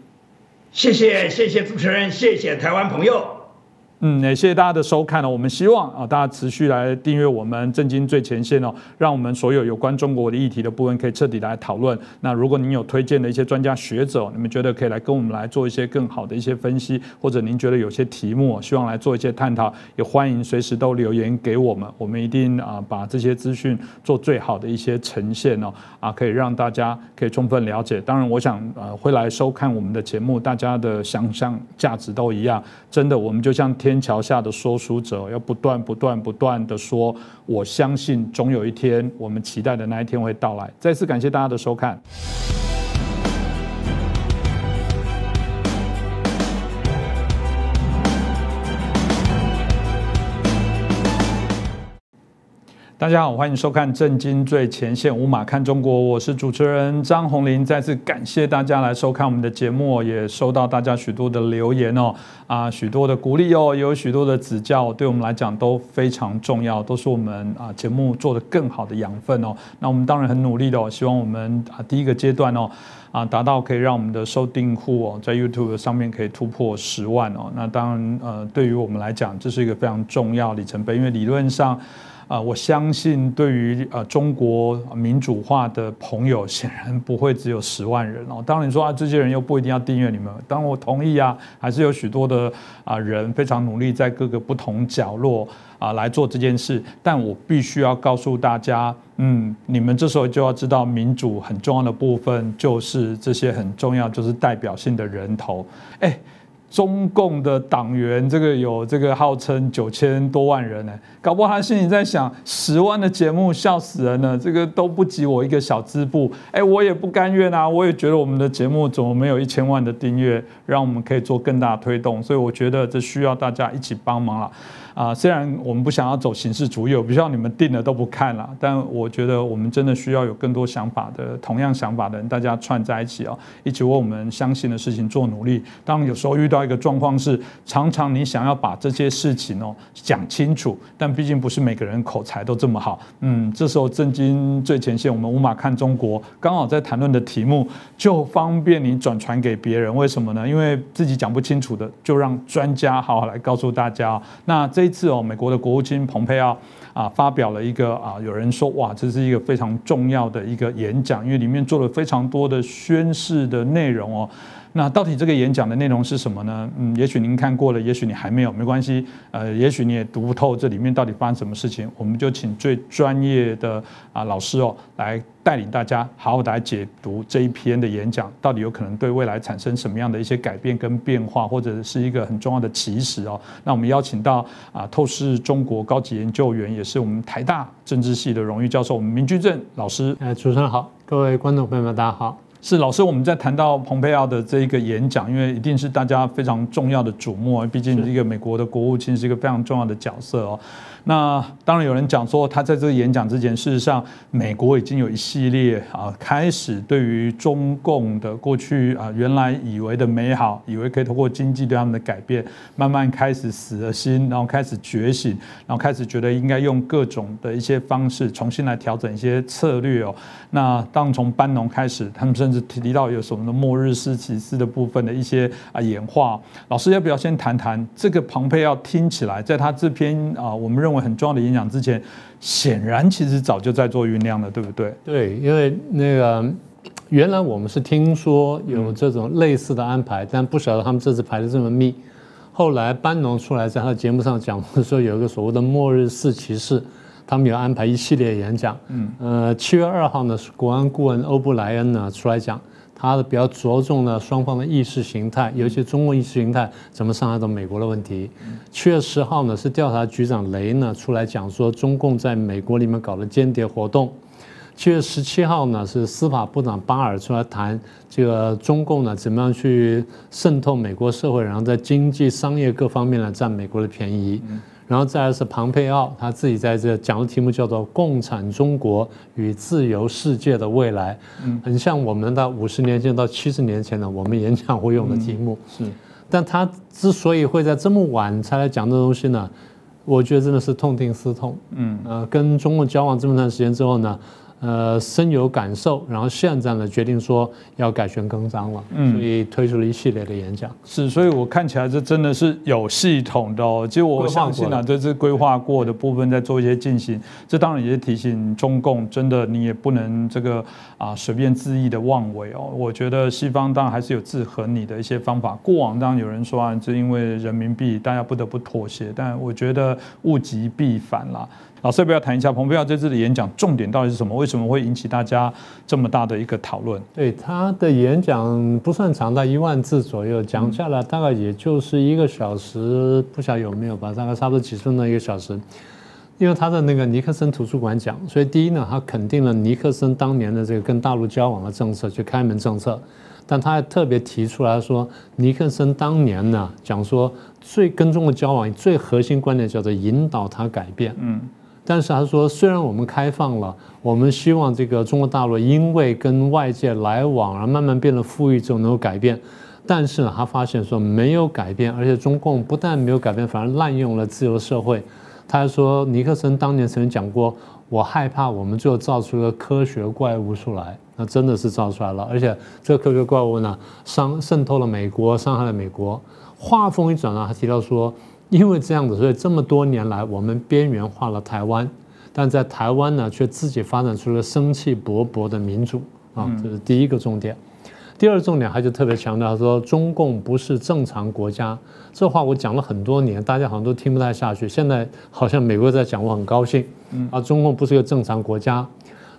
谢谢谢谢主持人，谢谢台湾朋友。嗯，也谢谢大家的收看了。我们希望啊，大家持续来订阅我们《震惊最前线》哦，让我们所有有关中国的议题的部分可以彻底来讨论。那如果您有推荐的一些专家学者，你们觉得可以来跟我们来做一些更好的一些分析，或者您觉得有些题目希望来做一些探讨，也欢迎随时都留言给我们。我们一定啊，把这些资讯做最好的一些呈现哦，啊，可以让大家可以充分了解。当然，我想呃，会来收看我们的节目，大家的想象价值都一样。真的，我们就像天。天桥下的说书者要不断、不断、不断的说，我相信总有一天，我们期待的那一天会到来。再次感谢大家的收看。大家好，欢迎收看《震惊最前线》，五马看中国，我是主持人张宏林。再次感谢大家来收看我们的节目，也收到大家许多的留言哦，啊，许多的鼓励哦，也有许多的指教，对我们来讲都非常重要，都是我们啊节目做的更好的养分哦。那我们当然很努力的哦，希望我们啊第一个阶段哦，啊达到可以让我们的收订户哦，在 YouTube 上面可以突破十万哦。那当然呃，对于我们来讲，这是一个非常重要里程碑，因为理论上。啊，我相信对于呃中国民主化的朋友，显然不会只有十万人哦。当然说啊，这些人又不一定要订阅你们，当我同意啊，还是有许多的啊人非常努力在各个不同角落啊来做这件事。但我必须要告诉大家，嗯，你们这时候就要知道，民主很重要的部分就是这些很重要，就是代表性的人头，哎。中共的党员，这个有这个号称九千多万人呢，搞不好他心里在想，十万的节目笑死人了，这个都不及我一个小支部，哎，我也不甘愿啊，我也觉得我们的节目怎么没有一千万的订阅，让我们可以做更大的推动，所以我觉得这需要大家一起帮忙了。啊，虽然我们不想要走形式主义，我不需要你们定了都不看了，但我觉得我们真的需要有更多想法的、同样想法的人，大家串在一起哦，一起为我们相信的事情做努力。当，有时候遇到一个状况是，常常你想要把这些事情哦讲清楚，但毕竟不是每个人口才都这么好。嗯，这时候震惊最前线，我们无马看中国刚好在谈论的题目，就方便你转传给别人。为什么呢？因为自己讲不清楚的，就让专家好好来告诉大家。那这一次哦，美国的国务卿蓬佩奥啊发表了一个啊，有人说哇，这是一个非常重要的一个演讲，因为里面做了非常多的宣誓的内容哦。那到底这个演讲的内容是什么呢？嗯，也许您看过了，也许你还没有，没关系。呃，也许你也读不透这里面到底发生什么事情，我们就请最专业的啊老师哦来带领大家好好的来解读这一篇的演讲，到底有可能对未来产生什么样的一些改变跟变化，或者是一个很重要的启示哦。那我们邀请到啊透视中国高级研究员，也是我们台大政治系的荣誉教授，我们明居正老师。哎，主持人好，各位观众朋友们，大家好。是老师，我们在谈到蓬佩奥的这一个演讲，因为一定是大家非常重要的瞩目，毕竟一个美国的国务卿是一个非常重要的角色哦。那当然有人讲说，他在这个演讲之前，事实上美国已经有一系列啊，开始对于中共的过去啊，原来以为的美好，以为可以通过经济对他们的改变，慢慢开始死了心，然后开始觉醒，然后开始觉得应该用各种的一些方式重新来调整一些策略哦。那当从班农开始，他们甚至提到有什么的末日式骑士的部分的一些啊演化。老师要不要先谈谈这个庞佩要？听起来在他这篇啊，我们认为。很重要的演讲之前，显然其实早就在做酝酿了，对不对？对，因为那个原来我们是听说有这种类似的安排，但不晓得他们这次排的这么密。后来班农出来在他的节目上讲 <laughs> 说，有一个所谓的末日四骑士，他们有安排一系列演讲。嗯，呃，七月二号呢，是国安顾问欧布莱恩呢出来讲。他的比较着重的双方的意识形态，尤其中国意识形态怎么伤害到美国的问题。七月十号呢，是调查局长雷呢出来讲说中共在美国里面搞的间谍活动。七月十七号呢，是司法部长巴尔出来谈这个中共呢怎么样去渗透美国社会，然后在经济、商业各方面呢占美国的便宜。然后再来是庞佩奥，他自己在这讲的题目叫做《共产中国与自由世界的未来》，嗯，很像我们的五十年前到七十年前的我们演讲会用的题目。是，但他之所以会在这么晚才来讲这东西呢，我觉得真的是痛定思痛。嗯，呃，跟中共交往这么长时间之后呢。呃，深有感受，然后现在呢，决定说要改弦更张了，嗯，所以推出了一系列的演讲。是，所以我看起来这真的是有系统的哦。其实我相信啊，这是规划过的部分在做一些进行。这当然也是提醒中共，真的你也不能这个啊随便恣意的妄为哦。我觉得西方当然还是有制衡你的一些方法。过往当然有人说啊，这因为人民币，大家不得不妥协。但我觉得物极必反啦。老师，要不要谈一下蓬佩奥这次的演讲重点到底是什么？为什么会引起大家这么大的一个讨论？对他的演讲不算长，在一万字左右，讲下来大概也就是一个小时，不晓得有没有吧？大概差不多几分钟一个小时。因为他在那个尼克森图书馆讲，所以第一呢，他肯定了尼克森当年的这个跟大陆交往的政策，就开门政策。但他还特别提出来说，尼克森当年呢讲说，最跟中国交往最核心观点叫做引导他改变。嗯。但是他说，虽然我们开放了，我们希望这个中国大陆因为跟外界来往而慢慢变得富裕之后能够改变，但是呢，他发现说没有改变，而且中共不但没有改变，反而滥用了自由社会。他还说，尼克森当年曾经讲过，我害怕我们最后造出一个科学怪物出来，那真的是造出来了，而且这个科学怪物呢，伤渗透了美国，伤害了美国。话锋一转呢，他提到说。因为这样子，所以这么多年来，我们边缘化了台湾，但在台湾呢，却自己发展出了生气勃勃的民主啊，这是第一个重点。第二重点，他就特别强调说，中共不是正常国家。这话我讲了很多年，大家好像都听不太下去。现在好像美国在讲，我很高兴。啊，中共不是一个正常国家。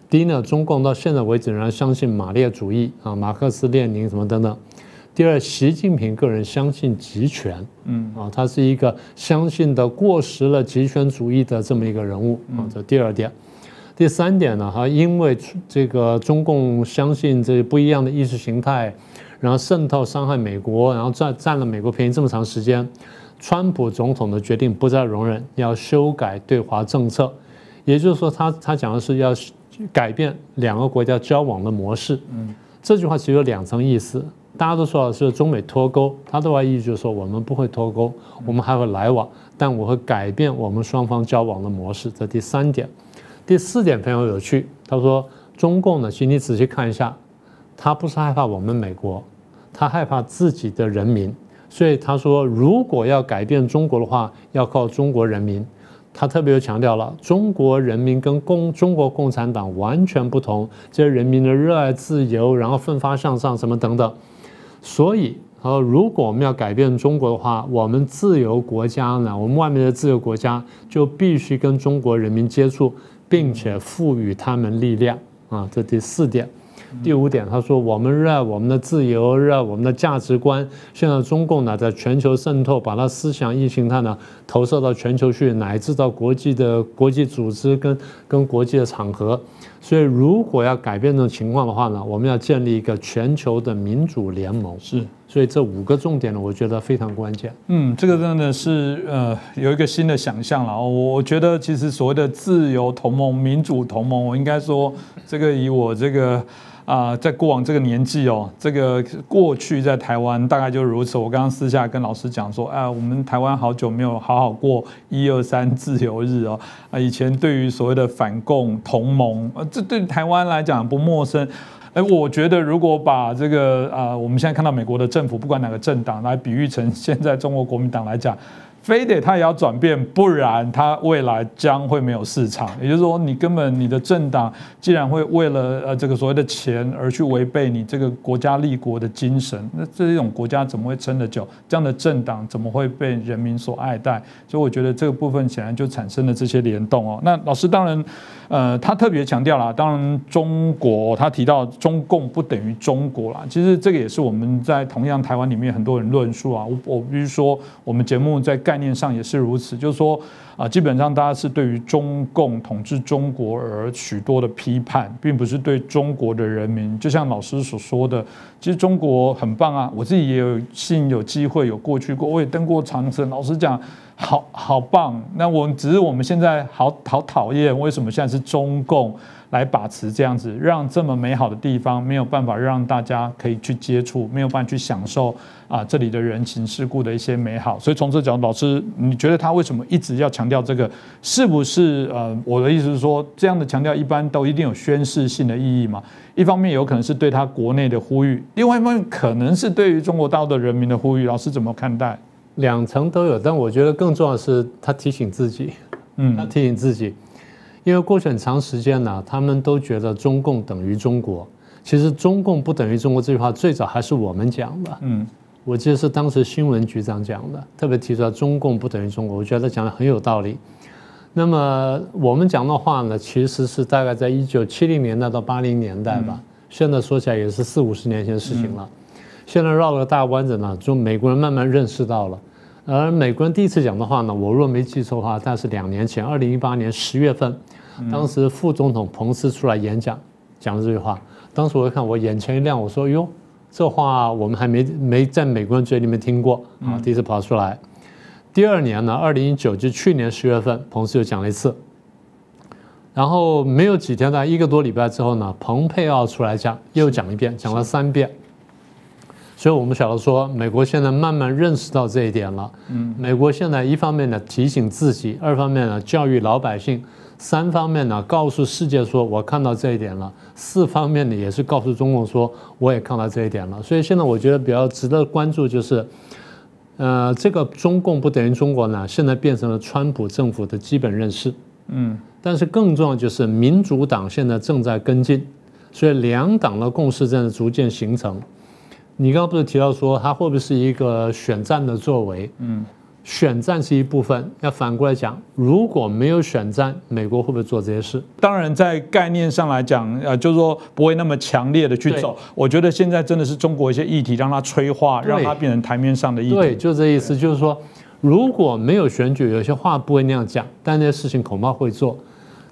第一呢，中共到现在为止仍然相信马列主义啊，马克思列宁什么等等。第二，习近平个人相信集权，嗯。啊，他是一个相信的过时了集权主义的这么一个人物啊。这第二点，第三点呢，哈，因为这个中共相信这不一样的意识形态，然后渗透伤害美国，然后占占了美国便宜这么长时间，川普总统的决定不再容忍，要修改对华政策，也就是说，他他讲的是要改变两个国家交往的模式。嗯，这句话其实有两层意思，大家都说是中美脱钩，他的话意思就是说我们不会脱钩，我们还会来往，但我会改变我们双方交往的模式。这第三点，第四点非常有趣，他说中共呢，请你仔细看一下，他不是害怕我们美国，他害怕自己的人民。所以他说，如果要改变中国的话，要靠中国人民。他特别又强调了，中国人民跟共中国共产党完全不同，这些人民的热爱自由，然后奋发向上什么等等。所以，呃，如果我们要改变中国的话，我们自由国家呢，我们外面的自由国家就必须跟中国人民接触，并且赋予他们力量啊。这第四点。第五点，他说我们热爱我们的自由，热爱我们的价值观。现在中共呢，在全球渗透，把它思想意形态呢投射到全球去，乃至到国际的国际组织跟跟国际的场合。所以，如果要改变这种情况的话呢，我们要建立一个全球的民主联盟。是，所以这五个重点呢，我觉得非常关键。嗯，这个真的是呃有一个新的想象了。我觉得其实所谓的自由同盟、民主同盟，我应该说这个以我这个。啊，在过往这个年纪哦，这个过去在台湾大概就如此。我刚刚私下跟老师讲说，哎，我们台湾好久没有好好过一二三自由日哦。啊，以前对于所谓的反共同盟，呃，这对台湾来讲不陌生。哎，我觉得如果把这个啊，我们现在看到美国的政府，不管哪个政党来比喻成现在中国国民党来讲。非得他也要转变，不然他未来将会没有市场。也就是说，你根本你的政党既然会为了呃这个所谓的钱而去违背你这个国家立国的精神，那这种国家怎么会撑得久？这样的政党怎么会被人民所爱戴？所以我觉得这个部分显然就产生了这些联动哦。那老师当然。呃，他特别强调了，当然中国，他提到中共不等于中国啦。其实这个也是我们在同样台湾里面很多人论述啊。我我比如说，我们节目在概概念上也是如此，就是说啊，基本上大家是对于中共统治中国而许多的批判，并不是对中国的人民。就像老师所说的，其实中国很棒啊，我自己也有幸有机会有过去过，我也登过长城。老实讲。好好棒，那我只是我们现在好好讨厌，为什么现在是中共来把持这样子，让这么美好的地方没有办法让大家可以去接触，没有办法去享受啊这里的人情世故的一些美好。所以从这角度，老师，你觉得他为什么一直要强调这个？是不是呃，我的意思是说，这样的强调一般都一定有宣示性的意义嘛？一方面有可能是对他国内的呼吁，另外一方面可能是对于中国大陆的人民的呼吁。老师怎么看待？两层都有，但我觉得更重要的是他提醒自己，嗯，他提醒自己，因为过去很长时间呢，他们都觉得中共等于中国，其实中共不等于中国这句话最早还是我们讲的，嗯，我记得是当时新闻局长讲的，特别提出来中共不等于中国，我觉得他讲的很有道理。那么我们讲的话呢，其实是大概在一九七零年代到八零年代吧，现在说起来也是四五十年前的事情了。现在绕了个大弯子呢，就美国人慢慢认识到了。而美国人第一次讲的话呢，我若没记错的话，但是两年前，二零一八年十月份，当时副总统彭斯出来演讲，讲了这句话。当时我一看，我眼前一亮，我说：“哟，这话我们还没没在美国人嘴里面听过啊！”第一次跑出来。第二年呢，二零一九就去年十月份，彭斯又讲了一次。然后没有几天，大概一个多礼拜之后呢，蓬佩奥出来讲，又讲一遍，讲了三遍。所以我们晓得说，美国现在慢慢认识到这一点了。嗯，美国现在一方面呢提醒自己，二方面呢教育老百姓，三方面呢告诉世界说，我看到这一点了。四方面呢也是告诉中共说，我也看到这一点了。所以现在我觉得比较值得关注就是，呃，这个中共不等于中国呢，现在变成了川普政府的基本认识。嗯，但是更重要就是民主党现在正在跟进，所以两党的共识正在逐渐形成。你刚刚不是提到说它会不会是一个选战的作为？嗯，选战是一部分，要反过来讲，如果没有选战，美国会不会做这些事？当然，在概念上来讲，呃，就是说不会那么强烈的去走。我觉得现在真的是中国一些议题让它催化，让它变成台面上的议题。对，就这意思，就是说如果没有选举，有些话不会那样讲，但那些事情恐怕会做。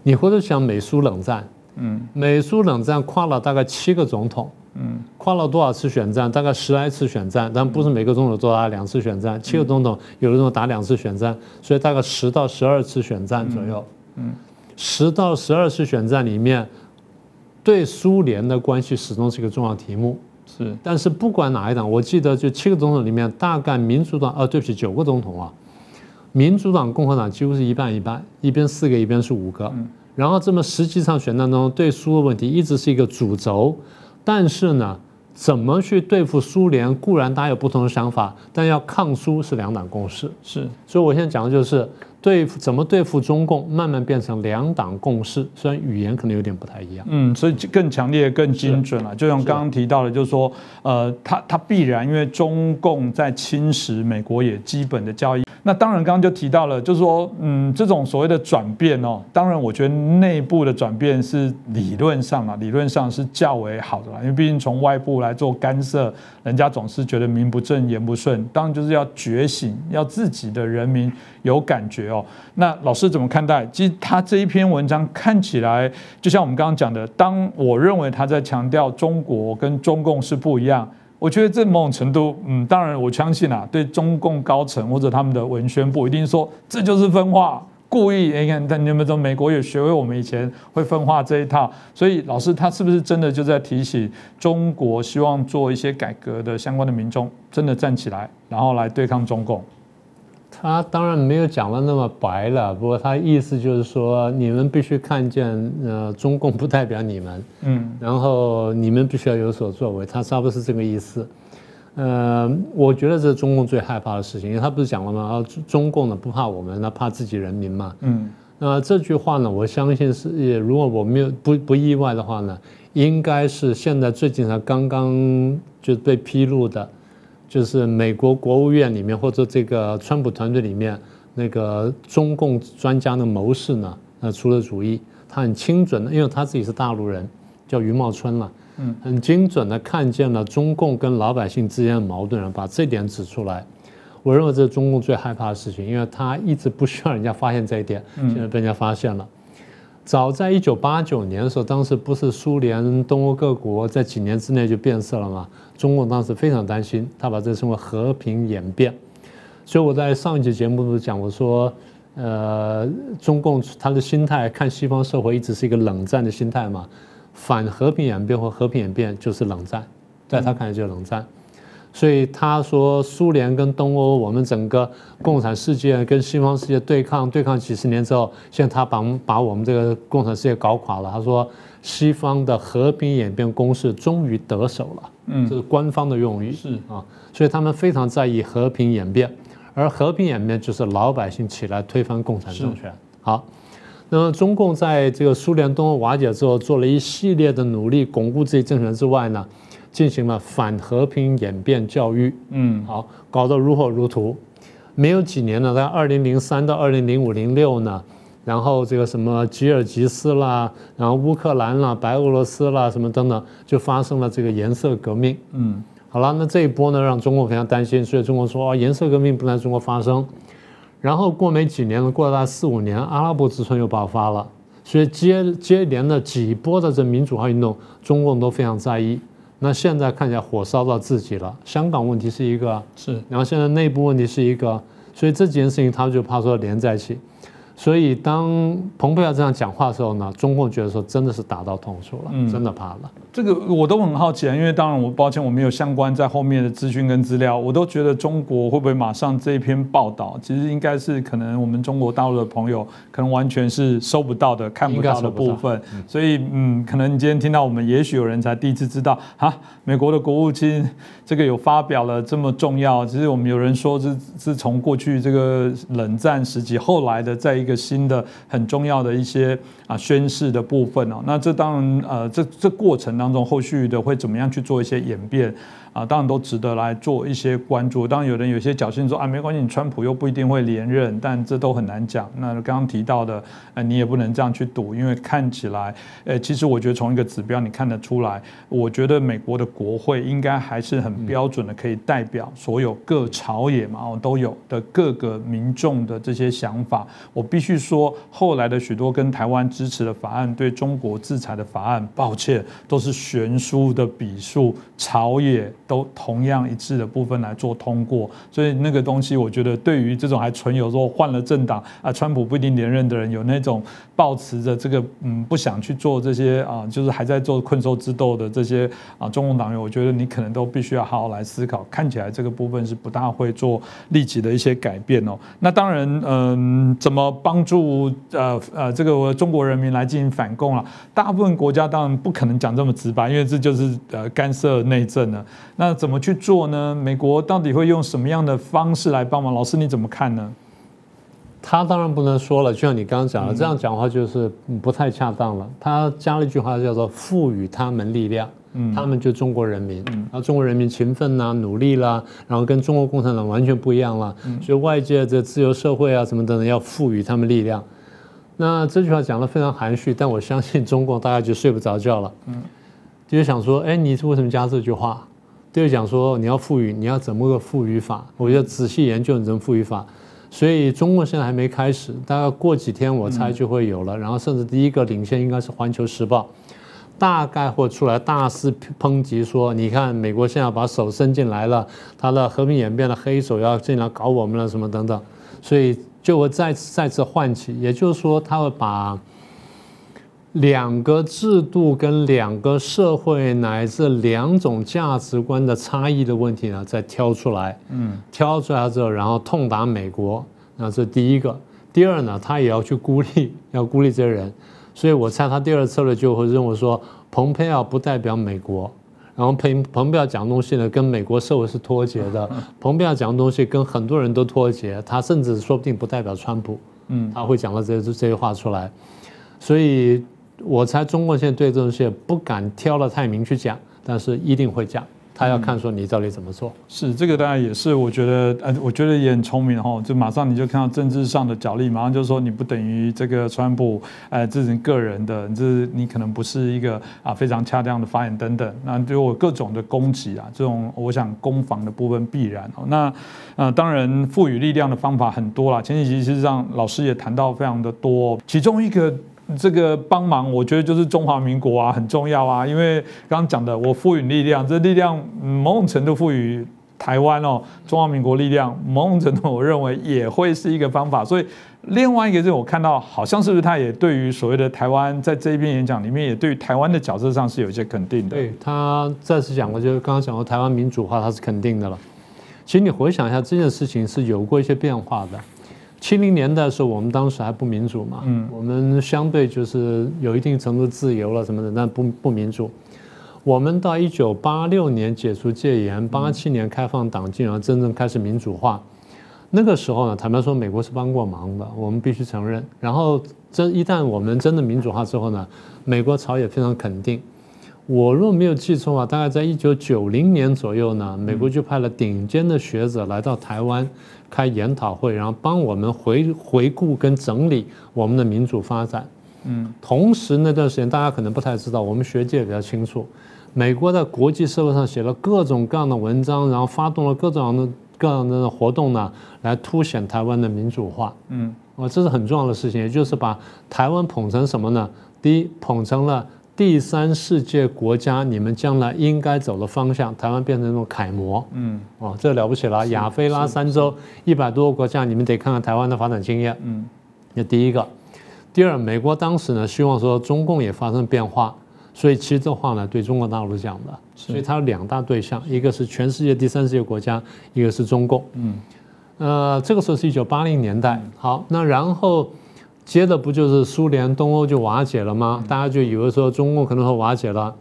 你回头想美苏冷战。嗯，美苏冷战跨了大概七个总统，嗯，跨了多少次选战？大概十来次选战，但不是每个总统都打两次选战，七个总统有的总统打两次选战，所以大概十到十二次选战左右。嗯，十到十二次选战里面，对苏联的关系始终是一个重要题目。是，但是不管哪一党，我记得就七个总统里面，大概民主党，哦，对不起，九个总统啊，民主党、共和党几乎是一半一半，一边四个，一边是五个。然后这么实际上选战中对苏的问题一直是一个主轴，但是呢，怎么去对付苏联，固然大家有不同的想法，但要抗苏是两党共识。是，所以我现在讲的就是对付怎么对付中共，慢慢变成两党共识，虽然语言可能有点不太一样。嗯，所以更强烈、更精准了。就像刚刚提到的，就是说，呃，他他必然因为中共在侵蚀美国也基本的交易。那当然，刚刚就提到了，就是说，嗯，这种所谓的转变哦，当然，我觉得内部的转变是理论上啊，理论上是较为好的啦，因为毕竟从外部来做干涉，人家总是觉得名不正言不顺。当然，就是要觉醒，要自己的人民有感觉哦。那老师怎么看待？其实他这一篇文章看起来，就像我们刚刚讲的，当我认为他在强调中国跟中共是不一样。我觉得这某种程度，嗯，当然我相信啊，对中共高层或者他们的文宣部一定说这就是分化，故意。你看，但你们说美国也学会我们以前会分化这一套，所以老师他是不是真的就在提醒中国，希望做一些改革的相关的民众真的站起来，然后来对抗中共？他当然没有讲的那么白了，不过他意思就是说，你们必须看见，呃，中共不代表你们，嗯，然后你们必须要有所作为，他差不多是这个意思。呃，我觉得这是中共最害怕的事情，因为他不是讲了吗？啊，中共呢不怕我们，那怕自己人民嘛，嗯，那这句话呢，我相信是，也如果我没有不不意外的话呢，应该是现在最近才刚刚就被披露的。就是美国国务院里面或者这个川普团队里面那个中共专家的谋士呢，呃，出了主意，他很精准的，因为他自己是大陆人，叫余茂春了，嗯，很精准的看见了中共跟老百姓之间的矛盾，把这点指出来。我认为这是中共最害怕的事情，因为他一直不需要人家发现这一点，现在被人家发现了。早在一九八九年的时候，当时不是苏联东欧各国在几年之内就变色了吗？中共当时非常担心，他把这称为和平演变。所以我在上一节节目中讲，我说，呃，中共他的心态看西方社会一直是一个冷战的心态嘛，反和平演变或和平演变就是冷战，在他看来就是冷战。所以他说，苏联跟东欧，我们整个共产世界跟西方世界对抗，对抗几十年之后，现在他把把我们这个共产世界搞垮了。他说，西方的和平演变攻势终于得手了，嗯，这是官方的用语，是啊，所以他们非常在意和平演变，而和平演变就是老百姓起来推翻共产政权。好，那么中共在这个苏联东欧瓦解之后，做了一系列的努力，巩固自己政权之外呢？进行了反和平演变教育，嗯，好，搞得如火如荼。没有几年呢，在二零零三到二零零五零六呢，然后这个什么吉尔吉斯啦，然后乌克兰啦，白俄罗斯啦，什么等等，就发生了这个颜色革命。嗯，好了，那这一波呢，让中国非常担心，所以中国说啊，颜色革命不能在中国发生。然后过没几年呢，过了大概四五年，阿拉伯之春又爆发了，所以接接连的几波的这民主化运动，中共都非常在意。那现在看起来火烧到自己了，香港问题是一个，是，然后现在内部问题是一个，所以这几件事情他就怕说连在一起。所以当蓬佩奥这样讲话的时候呢，中共觉得说真的是打到痛处了，真的怕了。这个我都很好奇啊，因为当然我抱歉我没有相关在后面的资讯跟资料，我都觉得中国会不会马上这一篇报道，其实应该是可能我们中国大陆的朋友可能完全是收不到的、看不到的部分。所以嗯，可能你今天听到我们，也许有人才第一次知道啊，美国的国务卿这个有发表了这么重要。其实我们有人说是是从过去这个冷战时期后来的在。一个新的很重要的一些啊宣誓的部分哦，那这当然呃这这过程当中后续的会怎么样去做一些演变？啊，当然都值得来做一些关注。当然，有人有些侥幸说啊，没关系，你川普又不一定会连任，但这都很难讲。那刚刚提到的，呃，你也不能这样去赌，因为看起来，呃，其实我觉得从一个指标你看得出来，我觉得美国的国会应该还是很标准的，可以代表所有各朝野嘛，哦，都有的各个民众的这些想法。我必须说，后来的许多跟台湾支持的法案，对中国制裁的法案，抱歉，都是悬殊的比数，朝野都同样一致的部分来做通过。所以那个东西，我觉得对于这种还存有说换了政党啊，川普不一定连任的人，有那种抱持着这个嗯不想去做这些啊，就是还在做困兽之斗的这些啊中共党员，我觉得你可能都必须要好好来思考。看起来这个部分是不大会做立即的一些改变哦。那当然，嗯，怎么帮助呃呃这个中国人民来进行反共啊？大部分国家当然不可能讲这么直白，因为这就是呃干涉内政了。那怎么去做呢？美国到底会用什么样的方式来帮忙？老师你怎么看呢？他当然不能说了，就像你刚刚讲的，这样讲话就是不太恰当了。他加了一句话叫做“赋予他们力量”，他们就中国人民，然后中国人民勤奋呐、努力啦，然后跟中国共产党完全不一样了。所以外界的自由社会啊什么等等，要赋予他们力量。那这句话讲得非常含蓄，但我相信中共大概就睡不着觉了。嗯，就想说，哎，你是为什么加这句话？就讲说你要赋予，你要怎么个赋予法？我觉得仔细研究你怎么赋予法。所以中国现在还没开始，大概过几天我猜就会有了。然后甚至第一个领先应该是《环球时报》，大概会出来大肆抨击说：你看美国现在把手伸进来了，他的和平演变的黑手要进来搞我们了什么等等。所以就会再次再次唤起，也就是说他会把两个制度跟两个社会乃至两种价值观的差异的问题呢再挑出来。嗯，挑出来之后，然后痛打美国，那这第一个。第二呢，他也要去孤立，要孤立这些人。所以我猜他第二策略就会认为说，蓬佩奥不代表美国。然后彭彭佩奥讲的东西呢，跟美国社会是脱节的。<laughs> 蓬佩奥讲的东西跟很多人都脱节，他甚至说不定不代表川普。嗯，他会讲到这这些话出来，所以我猜中国现在对这东西不敢挑的太明去讲，但是一定会讲。他要看说你到底怎么做，是这个当然也是，我觉得呃，我觉得也很聪明哈，就马上你就看到政治上的角力，马上就说你不等于这个川普，呃，这是个人的，这你可能不是一个啊非常恰当的发言等等，那对我各种的攻击啊，这种我想攻防的部分必然哦。那呃，当然赋予力量的方法很多啦，前几集实上老师也谈到非常的多，其中一个。这个帮忙，我觉得就是中华民国啊，很重要啊。因为刚刚讲的，我赋予力量，这力量某种程度赋予台湾哦，中华民国力量，某种程度我认为也会是一个方法。所以另外一个是我看到，好像是不是他也对于所谓的台湾在这一篇演讲里面，也对于台湾的角色上是有一些肯定的。对他再次讲过，就是刚刚讲过台湾民主化，他是肯定的了。其实你回想一下，这件事情是有过一些变化的。七零年代的时候，我们当时还不民主嘛，嗯，我们相对就是有一定程度自由了什么的，但不不民主。我们到一九八六年解除戒严，八七年开放党禁，然后真正开始民主化。那个时候呢，坦白说，美国是帮过忙的，我们必须承认。然后，这一旦我们真的民主化之后呢，美国朝野非常肯定。我若没有记错啊，大概在一九九零年左右呢，美国就派了顶尖的学者来到台湾开研讨会，然后帮我们回回顾跟整理我们的民主发展。嗯，同时那段时间大家可能不太知道，我们学界比较清楚，美国在国际社会上写了各种各样的文章，然后发动了各种各样的各样的活动呢，来凸显台湾的民主化。嗯，啊，这是很重要的事情，也就是把台湾捧成什么呢？第一，捧成了。第三世界国家，你们将来应该走的方向，台湾变成那种楷模。嗯，哦，这了不起了！亚非拉三洲一百多个国家，你们得看看台湾的发展经验。嗯，那第一个，第二，美国当时呢，希望说中共也发生变化，所以其实这话呢，对中国大陆讲的，所以它有两大对象，一个是全世界第三世界国家，一个是中共。嗯，呃，这个时候是一九八零年代。好，那然后。接着不就是苏联东欧就瓦解了吗？大家就以为说中共可能会瓦解了，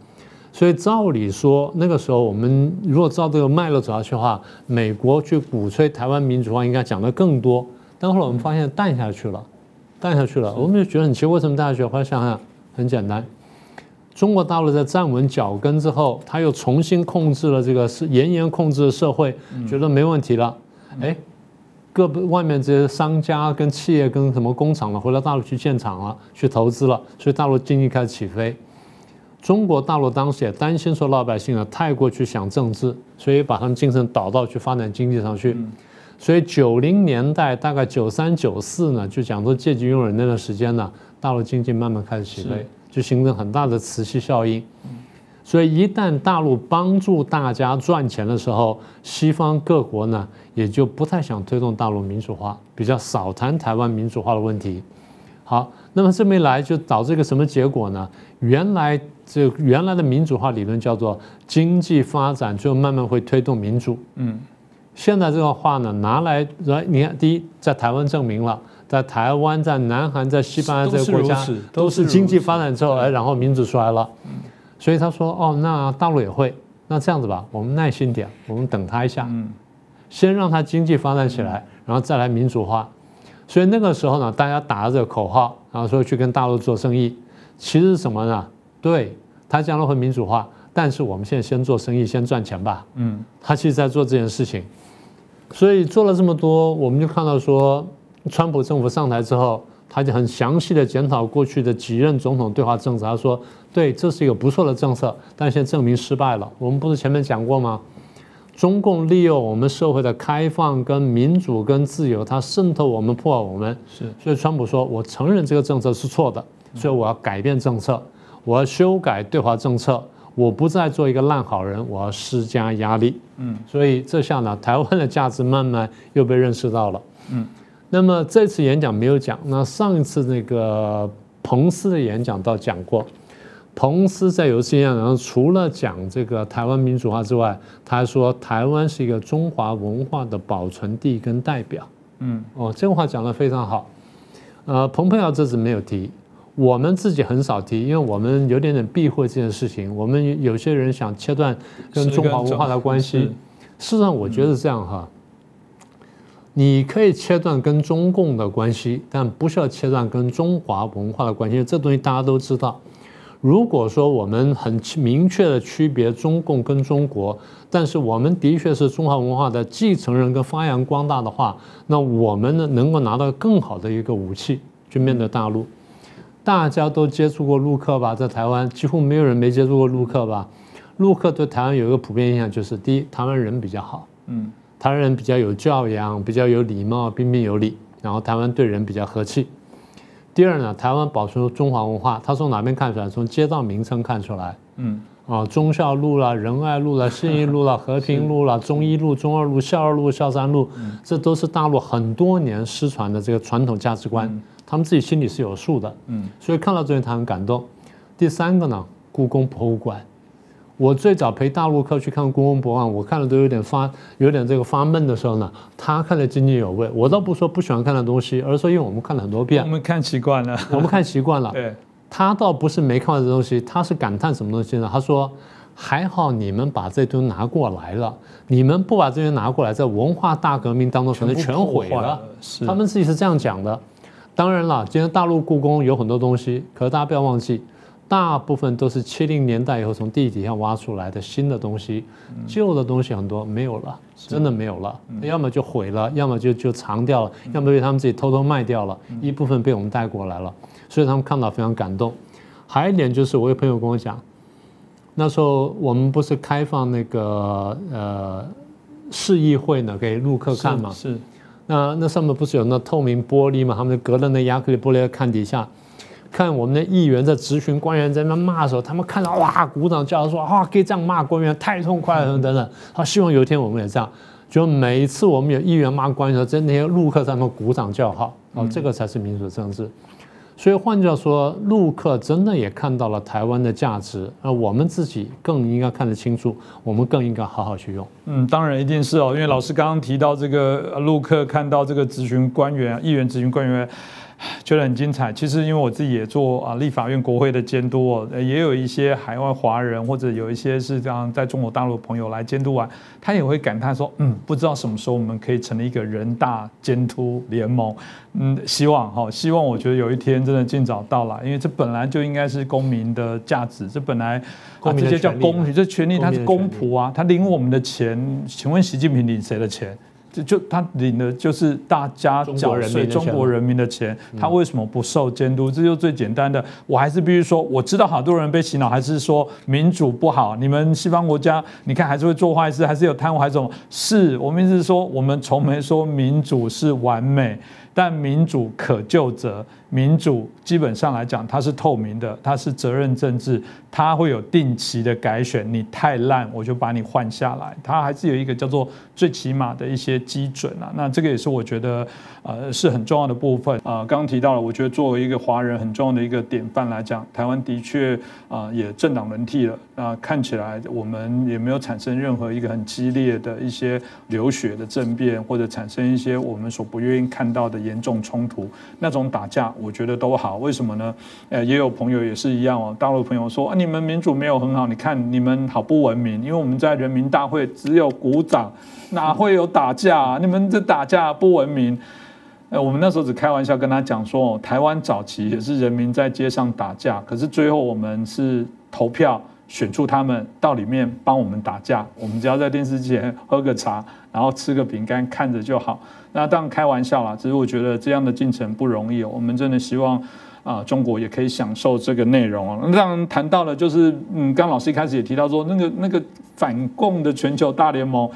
所以照理说那个时候我们如果照这个脉络走下去的话，美国去鼓吹台湾民主化应该讲的更多。但后来我们发现淡下去了，淡下去了，我们就觉得很奇怪，为什么淡下去？后来想想很简单，中国大陆在站稳脚跟之后，他又重新控制了这个是严严控制的社会，觉得没问题了。哎，各外面这些商家跟企业跟什么工厂了，回到大陆去建厂了，去投资了，所以大陆经济开始起飞。中国大陆当时也担心说老百姓啊太过去想政治，所以把他们精神导到去发展经济上去。所以九零年代大概九三九四呢，就讲说借机用人那段时间呢，大陆经济慢慢开始起飞。就形成很大的磁吸效应，所以一旦大陆帮助大家赚钱的时候，西方各国呢也就不太想推动大陆民主化，比较少谈台湾民主化的问题。好，那么这么一来就导致一个什么结果呢？原来这原来的民主化理论叫做经济发展，最后慢慢会推动民主。嗯，现在这个话呢拿来来，你看，第一在台湾证明了。在台湾、在南韩、在西班牙这个国家，都是经济发展之后，哎，然后民主出来了。所以他说：“哦，那大陆也会。那这样子吧，我们耐心点，我们等他一下，先让它经济发展起来，然后再来民主化。”所以那个时候呢，大家打着这个口号，然后说去跟大陆做生意，其实是什么呢？对他将来会民主化，但是我们现在先做生意，先赚钱吧。嗯，他其实在做这件事情。所以做了这么多，我们就看到说。川普政府上台之后，他就很详细的检讨过去的几任总统对华政策。他说：“对，这是一个不错的政策，但现在证明失败了。我们不是前面讲过吗？中共利用我们社会的开放、跟民主、跟自由，它渗透我们、破坏我们。是，所以川普说：我承认这个政策是错的，所以我要改变政策，我要修改对华政策，我不再做一个烂好人，我要施加压力。嗯，所以这下呢，台湾的价值慢慢又被认识到了。嗯。”那么这次演讲没有讲，那上一次那个彭斯的演讲倒讲过。彭斯在有一次演讲上，除了讲这个台湾民主化之外，他还说台湾是一个中华文化的保存地跟代表。嗯，哦，这话讲得非常好。呃，蓬佩奥这次没有提，我们自己很少提，因为我们有点点避讳这件事情。我们有些人想切断跟中华文化的关系，事实上我觉得这样哈。你可以切断跟中共的关系，但不需要切断跟中华文化的关系。这东西大家都知道。如果说我们很明确的区别中共跟中国，但是我们的确是中华文化的继承人跟发扬光大的话，那我们呢能够拿到更好的一个武器去面对大陆。大家都接触过陆客吧？在台湾几乎没有人没接触过陆客吧？陆客对台湾有一个普遍印象就是：第一，台湾人比较好。嗯。台湾人比较有教养，比较有礼貌，彬彬有礼。然后台湾对人比较和气。第二呢，台湾保存中华文化，它从哪边看出来？从街道名称看出来。嗯，啊，忠孝路啦，仁爱路啦，<laughs> 信义路啦，和平路啦，中一路、中二路、孝二路、孝三路，这都是大陆很多年失传的这个传统价值观，他们自己心里是有数的。嗯，所以看到这些他很感动。第三个呢，故宫博物馆。我最早陪大陆客去看故宫博物馆，我看了都有点发，有点这个发闷的时候呢，他看得津津有味。我倒不说不喜欢看的东西，而是说因为我们看了很多遍，我们看习惯了，<laughs> 我们看习惯了。对，他倒不是没看过这东西，他是感叹什么东西呢？他说还好你们把这东西拿过来了，你们不把这些拿过来，在文化大革命当中可能全毁了。<laughs> 是，他们自己是这样讲的。当然了，今天大陆故宫有很多东西，可是大家不要忘记。大部分都是七零年代以后从地底下挖出来的新的东西，旧的东西很多没有了，真的没有了，要么就毁了，要么就就藏掉了，要么被他们自己偷偷卖掉了，一部分被我们带过来了，所以他们看到非常感动。还有一点就是，我有朋友跟我讲，那时候我们不是开放那个呃市议会呢给陆客看嘛，是，那那上面不是有那透明玻璃嘛，他们就隔着那亚克力玻璃看底下。看我们的议员在质询官员在那骂的时候，他们看到哇，鼓掌叫说啊，可以这样骂官员，太痛快了等等。他，希望有一天我们也这样，就每一次我们有议员骂官员的时候，在那些陆客上面鼓掌叫好，哦，这个才是民主政治。所以换句话说，陆客真的也看到了台湾的价值，而我们自己更应该看得清楚，我们更应该好好去用。嗯，当然一定是哦，因为老师刚刚提到这个陆客看到这个咨询官员、议员咨询官员。觉得很精彩。其实因为我自己也做啊立法院国会的监督哦，也有一些海外华人或者有一些是这样在中国大陆的朋友来监督完，他也会感叹说，嗯，不知道什么时候我们可以成立一个人大监督联盟。嗯，希望哈，希望我觉得有一天真的尽早到来，因为这本来就应该是公民的价值，这本来啊这些叫公平，这权利它是公仆啊，他领我们的钱，请问习近平领谁的钱？就就他领的就是大家缴税中国人民的钱，他为什么不受监督？这就最简单的。我还是必须说，我知道好多人被洗脑，还是说民主不好。你们西方国家，你看还是会做坏事，还是有贪污，还是什么？是我们一直说，我们从没说民主是完美，但民主可救者。民主基本上来讲，它是透明的，它是责任政治，它会有定期的改选。你太烂，我就把你换下来。它还是有一个叫做最起码的一些基准啊。那这个也是我觉得呃是很重要的部分啊。刚刚提到了，我觉得作为一个华人很重要的一个典范来讲，台湾的确啊也政党轮替了。那看起来我们也没有产生任何一个很激烈的一些流血的政变，或者产生一些我们所不愿意看到的严重冲突，那种打架。我觉得都好，为什么呢？呃，也有朋友也是一样哦。大陆朋友说啊，你们民主没有很好，你看你们好不文明，因为我们在人民大会只有鼓掌，哪会有打架？<laughs> 你们这打架不文明。呃，我们那时候只开玩笑跟他讲说，台湾早期也是人民在街上打架，可是最后我们是投票选出他们到里面帮我们打架，我们只要在电视前喝个茶，然后吃个饼干看着就好。那当然开玩笑啦，只是我觉得这样的进程不容易哦。我们真的希望啊，中国也可以享受这个内容哦。当然谈到了，就是嗯，刚老师一开始也提到说，那个那个反共的全球大联盟，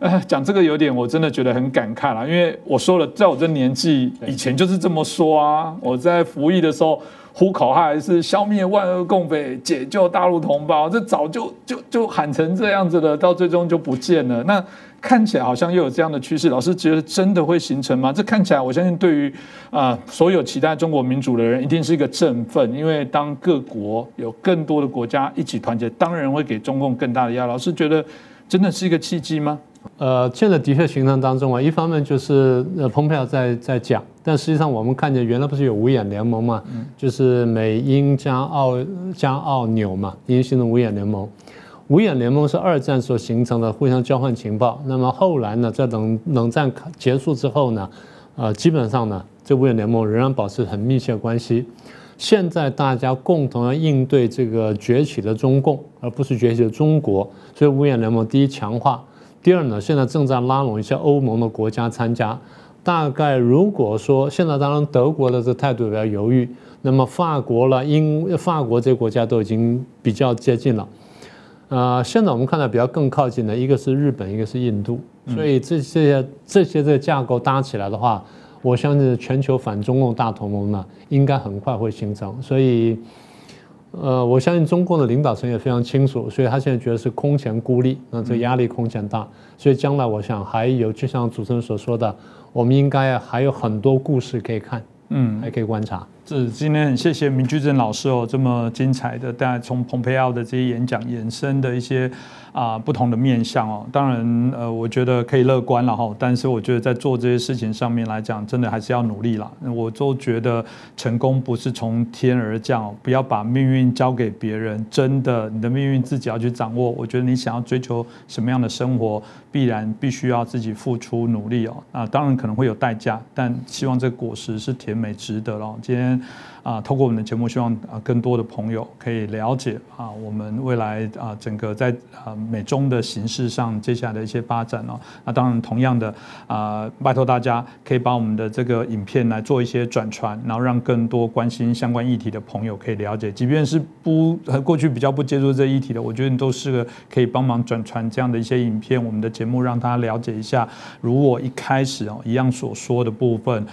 呃，讲这个有点我真的觉得很感慨啦，因为我说了，在我这年纪以前就是这么说啊。我在服役的时候呼口号是消灭万恶共匪，解救大陆同胞，这早就就就喊成这样子了，到最终就不见了。那。看起来好像又有这样的趋势，老师觉得真的会形成吗？这看起来，我相信对于啊所有期待中国民主的人，一定是一个振奋，因为当各国有更多的国家一起团结，当然会给中共更大的压力。老师觉得真的是一个契机吗？呃，现在的确形成当中啊，一方面就是呃蓬佩奥在在讲，但实际上我们看见原来不是有五眼联盟嘛，就是美英加澳加澳纽嘛，已经形成五眼联盟。五眼联盟是二战所形成的，互相交换情报。那么后来呢，在冷冷战结束之后呢，呃，基本上呢，这五眼联盟仍然保持很密切关系。现在大家共同要应对这个崛起的中共，而不是崛起的中国。所以五眼联盟第一强化，第二呢，现在正在拉拢一些欧盟的国家参加。大概如果说现在当然德国的这态度比较犹豫，那么法国了英法国这些国家都已经比较接近了。呃，现在我们看到比较更靠近的一个是日本，一个是印度，所以这些这些这个架构搭起来的话，我相信全球反中共大同盟呢，应该很快会形成。所以，呃，我相信中共的领导层也非常清楚，所以他现在觉得是空前孤立，那这压力空前大，所以将来我想还有，就像主持人所说的，我们应该还有很多故事可以看，嗯，还可以观察。这今天很谢谢明居正老师哦，这么精彩的，大家从蓬佩奥的这些演讲延伸的一些。啊，不同的面向哦，当然，呃，我觉得可以乐观了哈。但是我觉得在做这些事情上面来讲，真的还是要努力啦。我都觉得成功不是从天而降，不要把命运交给别人，真的，你的命运自己要去掌握。我觉得你想要追求什么样的生活，必然必须要自己付出努力哦。啊，当然可能会有代价，但希望这果实是甜美值得了。今天。啊，透过我们的节目，希望啊更多的朋友可以了解啊，我们未来啊整个在啊美中的形势上接下来的一些发展哦。那当然，同样的啊，拜托大家可以把我们的这个影片来做一些转传，然后让更多关心相关议题的朋友可以了解。即便是不过去比较不接触这议题的，我觉得你都是个可以帮忙转传这样的一些影片，我们的节目让他了解一下。如果一开始哦一样所说的部分。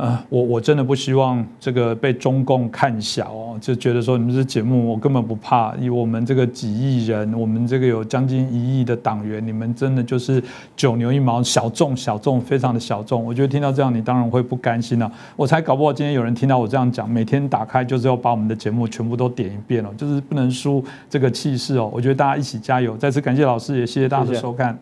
呃，我我真的不希望这个被中共看小哦，就觉得说你们这节目我根本不怕，以我们这个几亿人，我们这个有将近一亿的党员，你们真的就是九牛一毛，小众小众，非常的小众。我觉得听到这样，你当然会不甘心了。我才搞不好今天有人听到我这样讲，每天打开就是要把我们的节目全部都点一遍了，就是不能输这个气势哦。我觉得大家一起加油，再次感谢老师，也谢谢大家的收看。